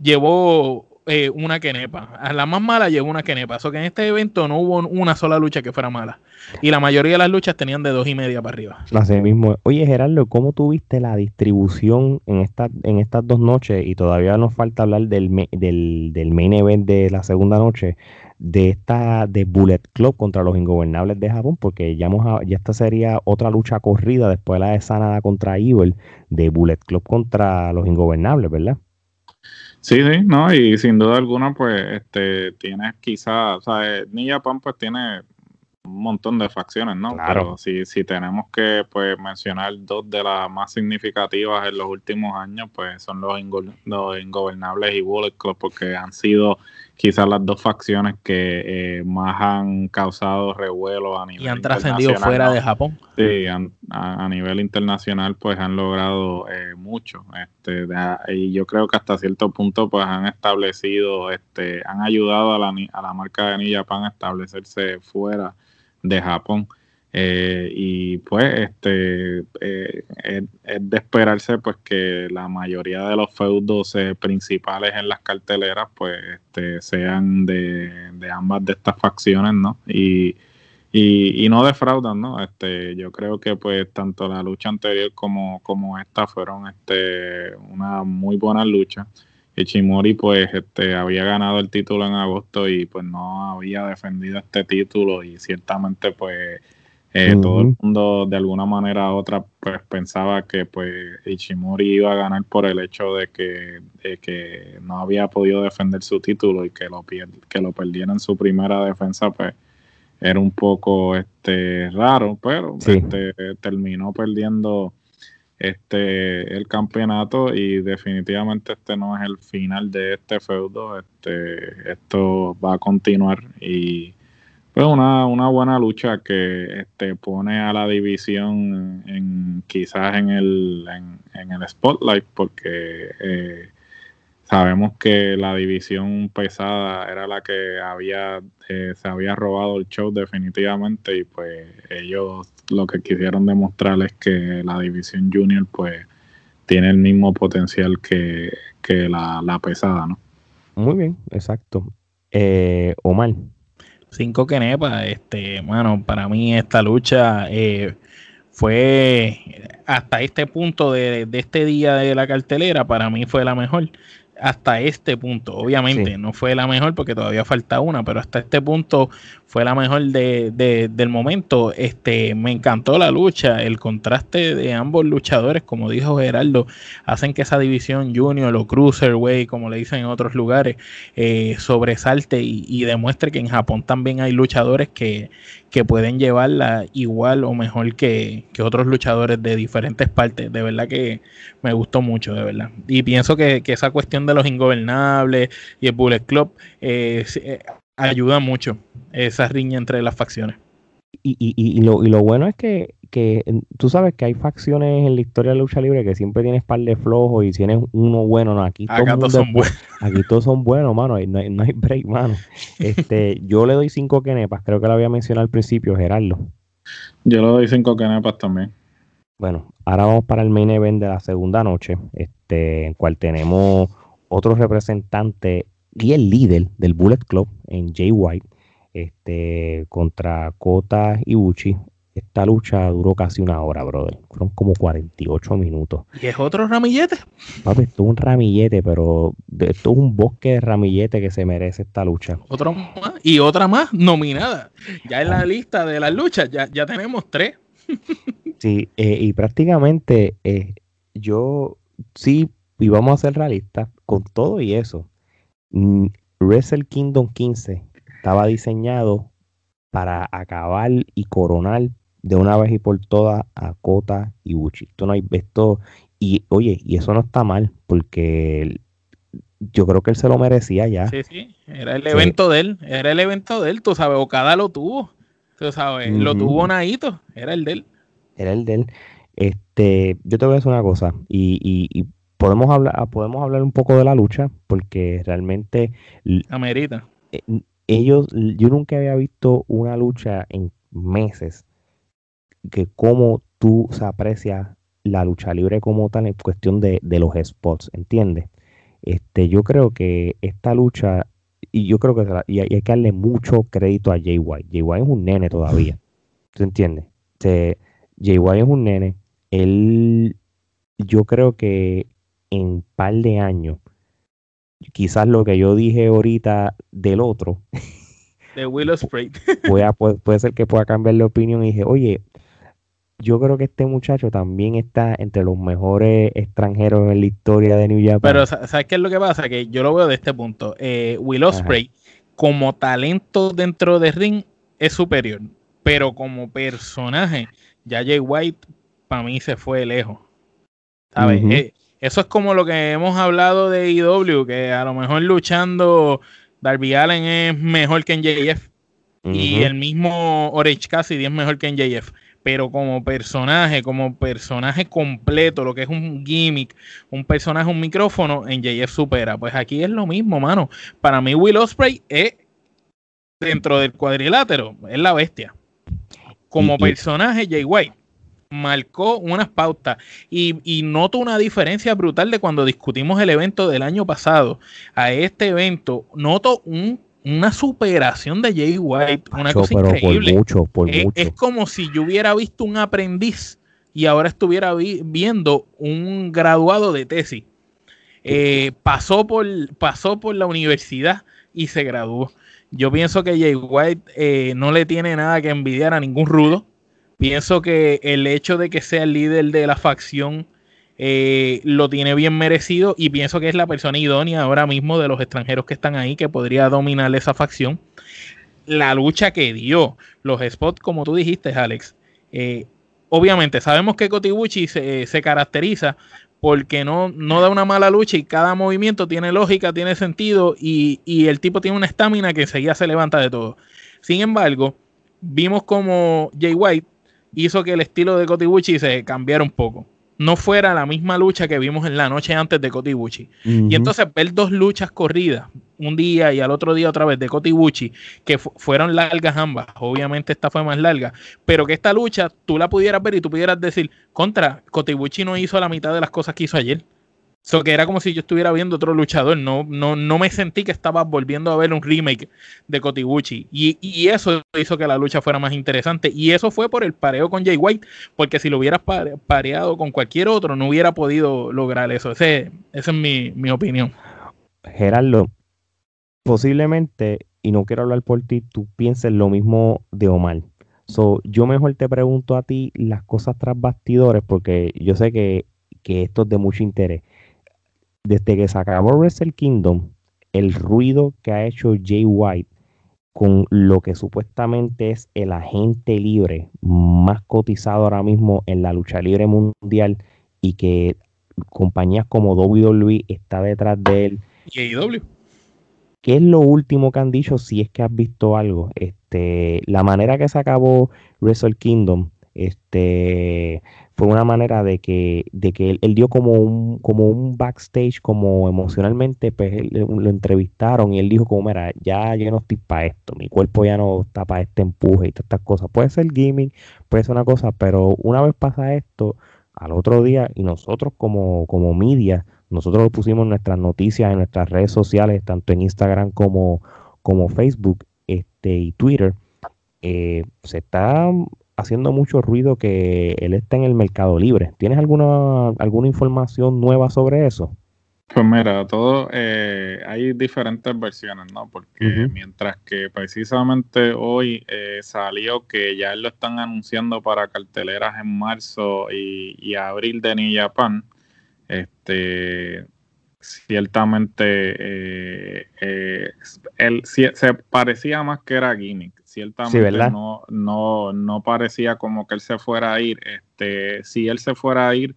llevó eh, una quenepa. A la más mala llegó una quenepa. O que en este evento no hubo una sola lucha que fuera mala. Y la mayoría de las luchas tenían de dos y media para arriba. Así mismo. Oye, Gerardo, ¿cómo tuviste la distribución en, esta, en estas dos noches? Y todavía nos falta hablar del, del, del main event de la segunda noche de esta de Bullet Club contra los ingobernables de Japón, porque ya, ya esta sería otra lucha corrida después de la de Sanada contra Evil, de Bullet Club contra los ingobernables, ¿verdad? Sí, sí, no, y sin duda alguna, pues, este, tienes quizás, o sea, eh, Ninja Pan pues tiene un montón de facciones, ¿no? Claro. Pero si, si tenemos que, pues, mencionar dos de las más significativas en los últimos años, pues, son los, los Ingobernables y Bullet Club, porque han sido quizás las dos facciones que eh, más han causado revuelo a nivel y han trascendido fuera de Japón. Sí a, nivel internacional pues han logrado eh, mucho este y yo creo que hasta cierto punto pues han establecido este han ayudado a la, a la marca de New Japan a establecerse fuera de Japón eh, y pues este eh, es, de esperarse pues que la mayoría de los feudos eh, principales en las carteleras pues este, sean de, ambas de estas facciones no y, y, no defraudan no este yo creo que pues tanto la lucha anterior como como esta fueron este una muy buena lucha. Ichimori pues este había ganado el título en agosto y pues no había defendido este título y ciertamente pues eh, todo el mundo de alguna manera u otra pues pensaba que pues Ichimori iba a ganar por el hecho de que, que no había podido defender su título y que lo, que lo perdiera en su primera defensa pues era un poco este raro pero este, terminó perdiendo este el campeonato y definitivamente este no es el final de este feudo este esto va a continuar y pues una, una buena lucha que este, pone a la división en, quizás en el, en, el spotlight porque eh, sabemos que la división pesada era la que había eh, se había robado el show definitivamente y pues ellos lo que quisieron demostrar es que la división junior pues tiene el mismo potencial que, la, la pesada, ¿no? Muy bien, exacto. Eh, Omar, Cinco Kenepa, este, mano, para mí esta lucha eh, fue hasta este punto de, de, este día de la cartelera, para mí fue la mejor hasta este punto. Obviamente no fue la mejor porque todavía falta una, pero hasta este punto fue la mejor de, del momento. Este, me encantó la lucha, el contraste de ambos luchadores, como dijo Geraldo, hacen que esa división junior o cruiserweight, como le dicen en otros lugares, eh, sobresalte y, y demuestre que en Japón también hay luchadores que, que pueden llevarla igual o mejor que, otros luchadores de diferentes partes. De verdad que me gustó mucho, de verdad. Y pienso que, esa cuestión de los ingobernables y el Bullet Club eh, eh, ayuda mucho esa riña entre las facciones. Y, y, y, lo, y lo bueno es que que tú sabes que hay facciones en la historia de la lucha libre que siempre tienes par de flojos y tienes uno bueno, no, aquí todos son buenos. Aquí todos son buenos, mano, no hay, no hay break, mano. Este, yo le doy cinco kenepas, creo que lo había mencionado al principio, Gerardo. Yo le doy cinco kenepas también. Bueno, ahora vamos para el main event de la segunda noche, este, en cual tenemos otro representante y el líder del Bullet Club en Jay White este, contra Kota Ibuchi. Esta lucha duró casi una hora, brother. Fueron como 48 minutos. ¿Y es otro ramillete? Papi, esto es un ramillete, pero esto es un bosque de ramillete que se merece esta lucha. Otro más y otra más nominada. Ya en la lista de las luchas, ya, ya tenemos tres. sí, eh, y prácticamente eh, yo sí, y vamos a ser realistas, con todo y eso, mm, Wrestle Kingdom 15 estaba diseñado para acabar y coronar de una vez y por todas a Kota y Buchi. Esto no hay esto y oye, y eso no está mal porque yo creo que él se lo merecía ya. Sí, sí, era el evento de él, era el evento de él, tú sabes, Okada lo tuvo. Tú sabes, lo tuvo Naito, era el de él. Era el de él. Este, yo te voy a decir una cosa y, y, podemos hablar podemos hablar un poco de la lucha porque realmente amerita. Eh, ellos yo nunca había visto una lucha en meses que cómo tú se aprecia la lucha libre como tal en cuestión de, los spots, ¿entiendes? Este, yo creo que esta lucha, y yo creo que y hay, que darle mucho crédito a Jay White. Jay White es un nene todavía, ¿tú entiendes? Este, Jay White es un nene, él, yo creo que en un par de años, quizás lo que yo dije ahorita del otro, de Willow Spray, puede, puede, ser que pueda cambiar de opinión y dije, oye, yo creo que este muchacho también está entre los mejores extranjeros en la historia de New Japan. Pero ¿sabes qué es lo que pasa? Que yo lo veo de este punto. Eh, Will Ospreay, como talento dentro de ring, es superior. Pero como personaje, ya Jay White para mí se fue lejos. ¿Sabes? Eh, eso es como lo que hemos hablado de IW, que a lo mejor luchando Darby Allen es mejor que en JF. Y el mismo Orange Cassidy es mejor que en JF pero como personaje, como personaje completo, lo que es un gimmick, un personaje, un micrófono, en JF supera. Pues aquí es lo mismo, mano. Para mí, Will Osprey es dentro del cuadrilátero, es la bestia. Como personaje, Jay White marcó unas pautas y, y, noto una diferencia brutal de cuando discutimos el evento del año pasado a este evento. Noto un una superación de Jay White, una cosa increíble. mucho, por es, mucho. es, como si yo hubiera visto un aprendiz y ahora estuviera viendo un graduado de tesis. Eh, pasó, por, pasó por la universidad y se graduó. Yo pienso que Jay White eh, no le tiene nada que envidiar a ningún rudo. Pienso que el hecho de que sea el líder de la facción eh, lo tiene bien merecido y pienso que es la persona idónea ahora mismo de los extranjeros que están ahí que podría dominar esa facción. La lucha que dio, los spots, como tú dijiste, Alex. Eh, obviamente, sabemos que Kotibuchi se, se caracteriza porque no, no da una mala lucha y cada movimiento tiene lógica, tiene sentido y, y el tipo tiene una estamina que enseguida se levanta de todo. Sin embargo, vimos como Jay White hizo que el estilo de Kotibuchi se cambiara un poco no fuera la misma lucha que vimos en la noche antes de Kotibuchi. Y entonces ver dos luchas corridas, un día y al otro día otra vez de Kotibuchi, que fueron largas ambas, obviamente esta fue más larga, pero que esta lucha tú la pudieras ver y tú pudieras decir, contra, Kotibuchi no hizo la mitad de las cosas que hizo ayer. So que era como si yo estuviera viendo otro luchador. No, no, no me sentí que estaba volviendo a ver un remake de Kotibuchi. Y, y, eso hizo que la lucha fuera más interesante. Y eso fue por el pareo con Jay White. Porque si lo hubieras pareado con cualquier otro, no hubiera podido lograr eso. Ese, esa es mi, mi opinión. Gerardo, posiblemente, y no quiero hablar por ti, tú pienses lo mismo de Omar. So, yo mejor te pregunto a ti las cosas tras bastidores, porque yo sé que, que esto es de mucho interés desde que se acabó Wrestle Kingdom, el ruido que ha hecho Jay White con lo que supuestamente es el agente libre más cotizado ahora mismo en la lucha libre mundial y que compañías como WWE está detrás de él. Y AEW. ¿Qué es lo último que han dicho si es que has visto algo? Este, la manera que se acabó Wrestle Kingdom, este, fue una manera de que, de que él, dio como un, como un backstage, como emocionalmente, pues lo entrevistaron y él dijo como, mira, ya yo no estoy para esto, mi cuerpo ya no está para este empuje y todas estas cosas. Puede ser gaming, puede ser una cosa, pero una vez pasa esto, al otro día, y nosotros como, como media, nosotros pusimos nuestras noticias, en nuestras redes sociales, tanto en Instagram como, como Facebook, este, y Twitter, eh, se está haciendo mucho ruido que él está en el mercado libre. ¿Tienes alguna, alguna información nueva sobre eso? Pues mira, todo eh, hay diferentes versiones, ¿no? Porque mientras que precisamente hoy eh, salió que ya lo están anunciando para carteleras en marzo y, abril de New Japan, este, ciertamente eh, él se parecía más que era gimmick ciertamente no, no, no parecía como que él se fuera a ir. Este, si él se fuera a ir,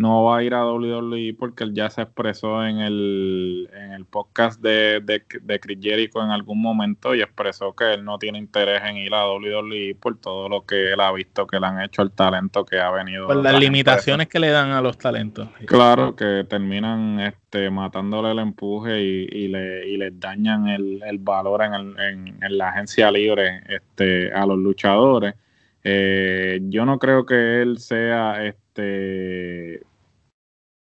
no va a ir a WWE porque él ya se expresó en el, en el podcast de, de, de Chris Jericho en algún momento y expresó que él no tiene interés en ir a WWE por todo lo que él ha visto que le han hecho el talento que ha venido. Por las limitaciones que le dan a los talentos. Claro, que terminan este, matándole el empuje y, y, le, y les dañan el, el valor en, el, en, en, la agencia libre este, a los luchadores. Eh, yo no creo que él sea este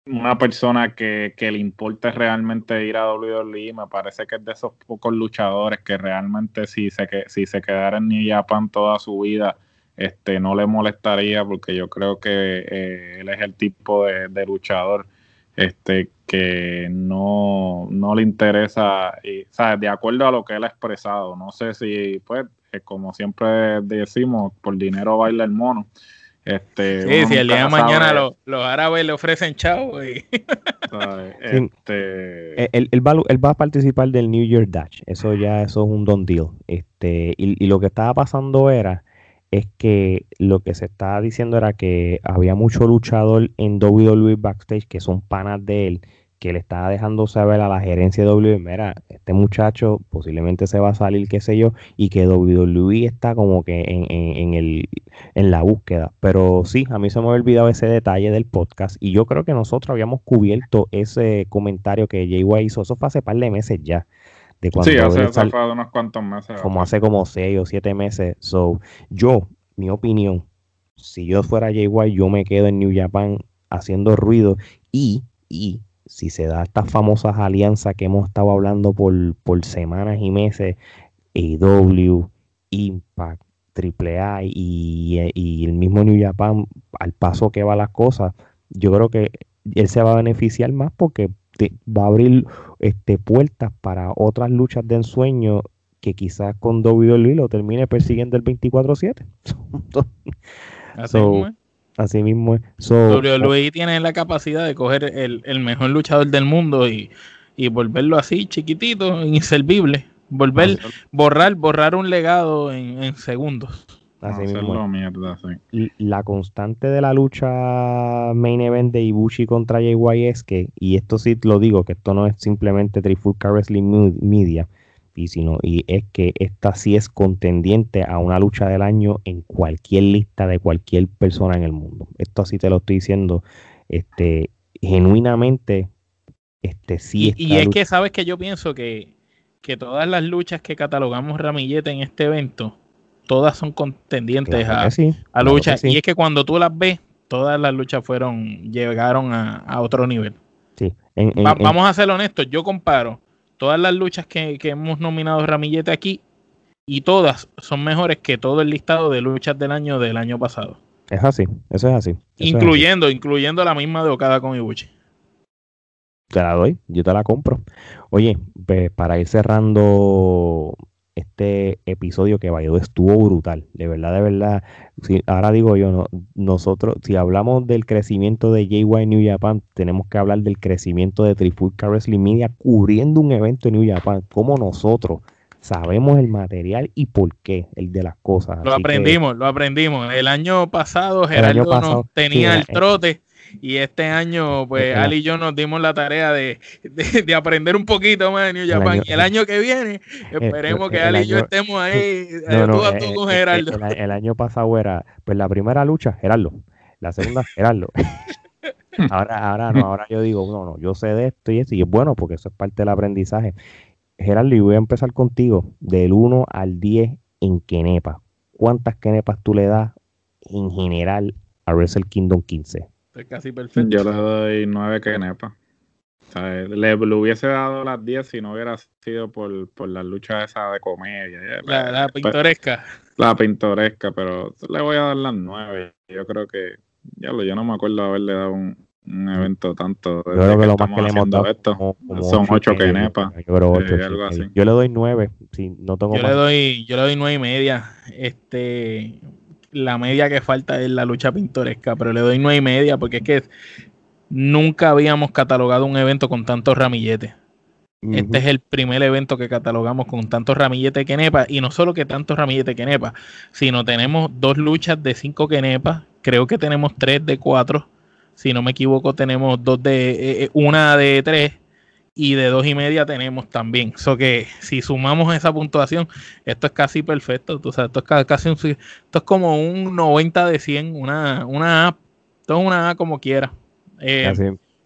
una persona que, le importe realmente ir a WWE, me parece que es de esos pocos luchadores que realmente si se, que, si se quedara en New Japan toda su vida, este, no le molestaría porque yo creo que eh, él es el tipo de, luchador este, que no, no le interesa, y, ¿sabes? de acuerdo a lo que él ha expresado. No sé si, pues, eh, como siempre decimos, por dinero baila el mono. Este, sí, si el día de mañana los, árabes le ofrecen chavo. Este... Él, va, a participar del New Year Dash. Eso ya eso es un don deal. Este, y, y, lo que estaba pasando era es que lo que se estaba diciendo era que había mucho luchador en WWE backstage que son panas de él que le estaba dejando saber a la gerencia de WWE, mira, este muchacho posiblemente se va a salir, qué sé yo, y que WWE está como que en, en, el, en la búsqueda. Pero sí, a mí se me había olvidado ese detalle del podcast y yo creo que nosotros habíamos cubierto ese comentario que Jay hizo, eso fue hace par de meses ya. De cuando sí, hace, hace unos cuantos meses. Como hace como seis o siete meses. So, yo, mi opinión, si yo fuera Jay yo me quedo en New Japan haciendo ruido y, y si se da estas famosas alianzas que hemos estado hablando por, por semanas y meses, AEW, Impact, AAA y, y el mismo New Japan, al paso que va las cosas, yo creo que él se va a beneficiar más porque va a abrir este, puertas para otras luchas de ensueño que quizás con WWE lo termine persiguiendo el 24-7. Así mismo es. So, WWE tiene la capacidad de coger el, mejor luchador del mundo y, volverlo así, chiquitito, inservible. Volver, borrar, borrar un legado en, segundos. Así mismo. Mierda, La constante de la lucha main event de Ibushi contra JY es que, y esto sí lo digo, que esto no es simplemente Trifulca Wrestling Media, y, es que esta sí es contendiente a una lucha del año en cualquier lista de cualquier persona en el mundo. Esto así te lo estoy diciendo este, genuinamente. Este, sí y, y es que sabes que yo pienso que, que todas las luchas que catalogamos Ramillete en este evento, todas son contendientes a, a luchas. Y es que cuando tú las ves, todas las luchas fueron, llegaron a, otro nivel. Sí. vamos a ser honestos, yo comparo todas las luchas que, hemos nominado Ramillete aquí y todas son mejores que todo el listado de luchas del año del año pasado. Es así, eso es así. incluyendo, incluyendo la misma de Okada con Ibuchi. Te la doy, yo te la compro. Oye, pues para ir cerrando este episodio que vaya estuvo brutal, de verdad, de verdad. ahora digo yo, no, nosotros, si hablamos del crecimiento de JY New Japan, tenemos que hablar del crecimiento de Trifulca Wrestling Media cubriendo un evento en New Japan, como nosotros sabemos el material y por qué, el de las cosas. Lo aprendimos, lo aprendimos. El año pasado Gerardo nos tenía el trote y este año, pues Ali y yo nos dimos la tarea de, de, aprender un poquito más de New Japan. y el año que viene, esperemos que Ali y yo estemos ahí no, tú, con Gerardo. El, año pasado era, pues la primera lucha, Gerardo. La segunda, Gerardo. ahora, ahora no, ahora yo digo, no, no, yo sé de esto y esto, y es bueno porque eso es parte del aprendizaje. Gerardo, y voy a empezar contigo, del 1 al 10 en Kenepa. ¿Cuántas Kenepas tú le das en general a Wrestle Kingdom 15? Casi perfecto. Yo le doy nueve kenepa. le, hubiese dado las 10 si no hubiera sido por, por la lucha esa de comedia. La, pintoresca. La pintoresca, pero le voy a dar las 9. Yo creo que, ya lo, yo no me acuerdo haberle dado un, un evento tanto. Yo creo que, lo más que le hemos dado esto, son 8 que nepa. Yo, yo le doy 9. Si no tengo yo, le doy, yo le doy 9 y media. Este, la media que falta es la lucha pintoresca, pero le doy 9 y media porque es que nunca habíamos catalogado un evento con tantos ramilletes. Este es el primer evento que catalogamos con tantos ramilletes quenepa y no solo que tantos ramilletes quenepa, sino tenemos dos luchas de cinco quenepas, creo que tenemos tres de cuatro, si no me equivoco tenemos dos de eh, eh, una de tres y de dos y media tenemos también. So que si sumamos esa puntuación, esto es casi perfecto. Tú sabes, esto es casi un, esto es como un 90 de 100, una, una A, esto es una A como quiera. Eh,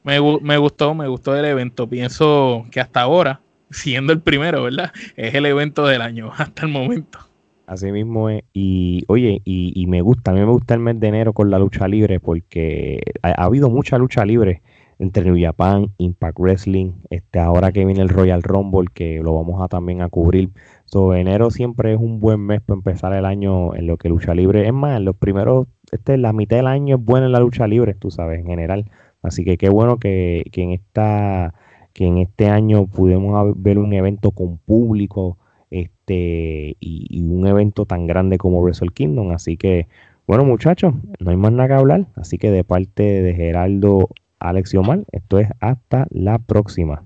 me, me, gustó, me gustó el evento. Pienso que hasta ahora, siendo el primero, ¿verdad? Es el evento del año hasta el momento. Así mismo es. Y oye, y, me gusta, a mí me gusta el mes de enero con la lucha libre porque ha, habido mucha lucha libre entre New Japan, Impact Wrestling, este ahora que viene el Royal Rumble que lo vamos a también a cubrir. So, enero siempre es un buen mes para empezar el año en lo que lucha libre. Es más, los primeros, este, la mitad del año es buena en la lucha libre, tú sabes, en general. Así que qué bueno que, en esta que en este año pudimos ver un evento con público este y, un evento tan grande como Wrestle Kingdom. Así que, bueno, muchachos, no hay más nada que hablar. Así que de parte de Geraldo, Alex y esto es hasta la próxima.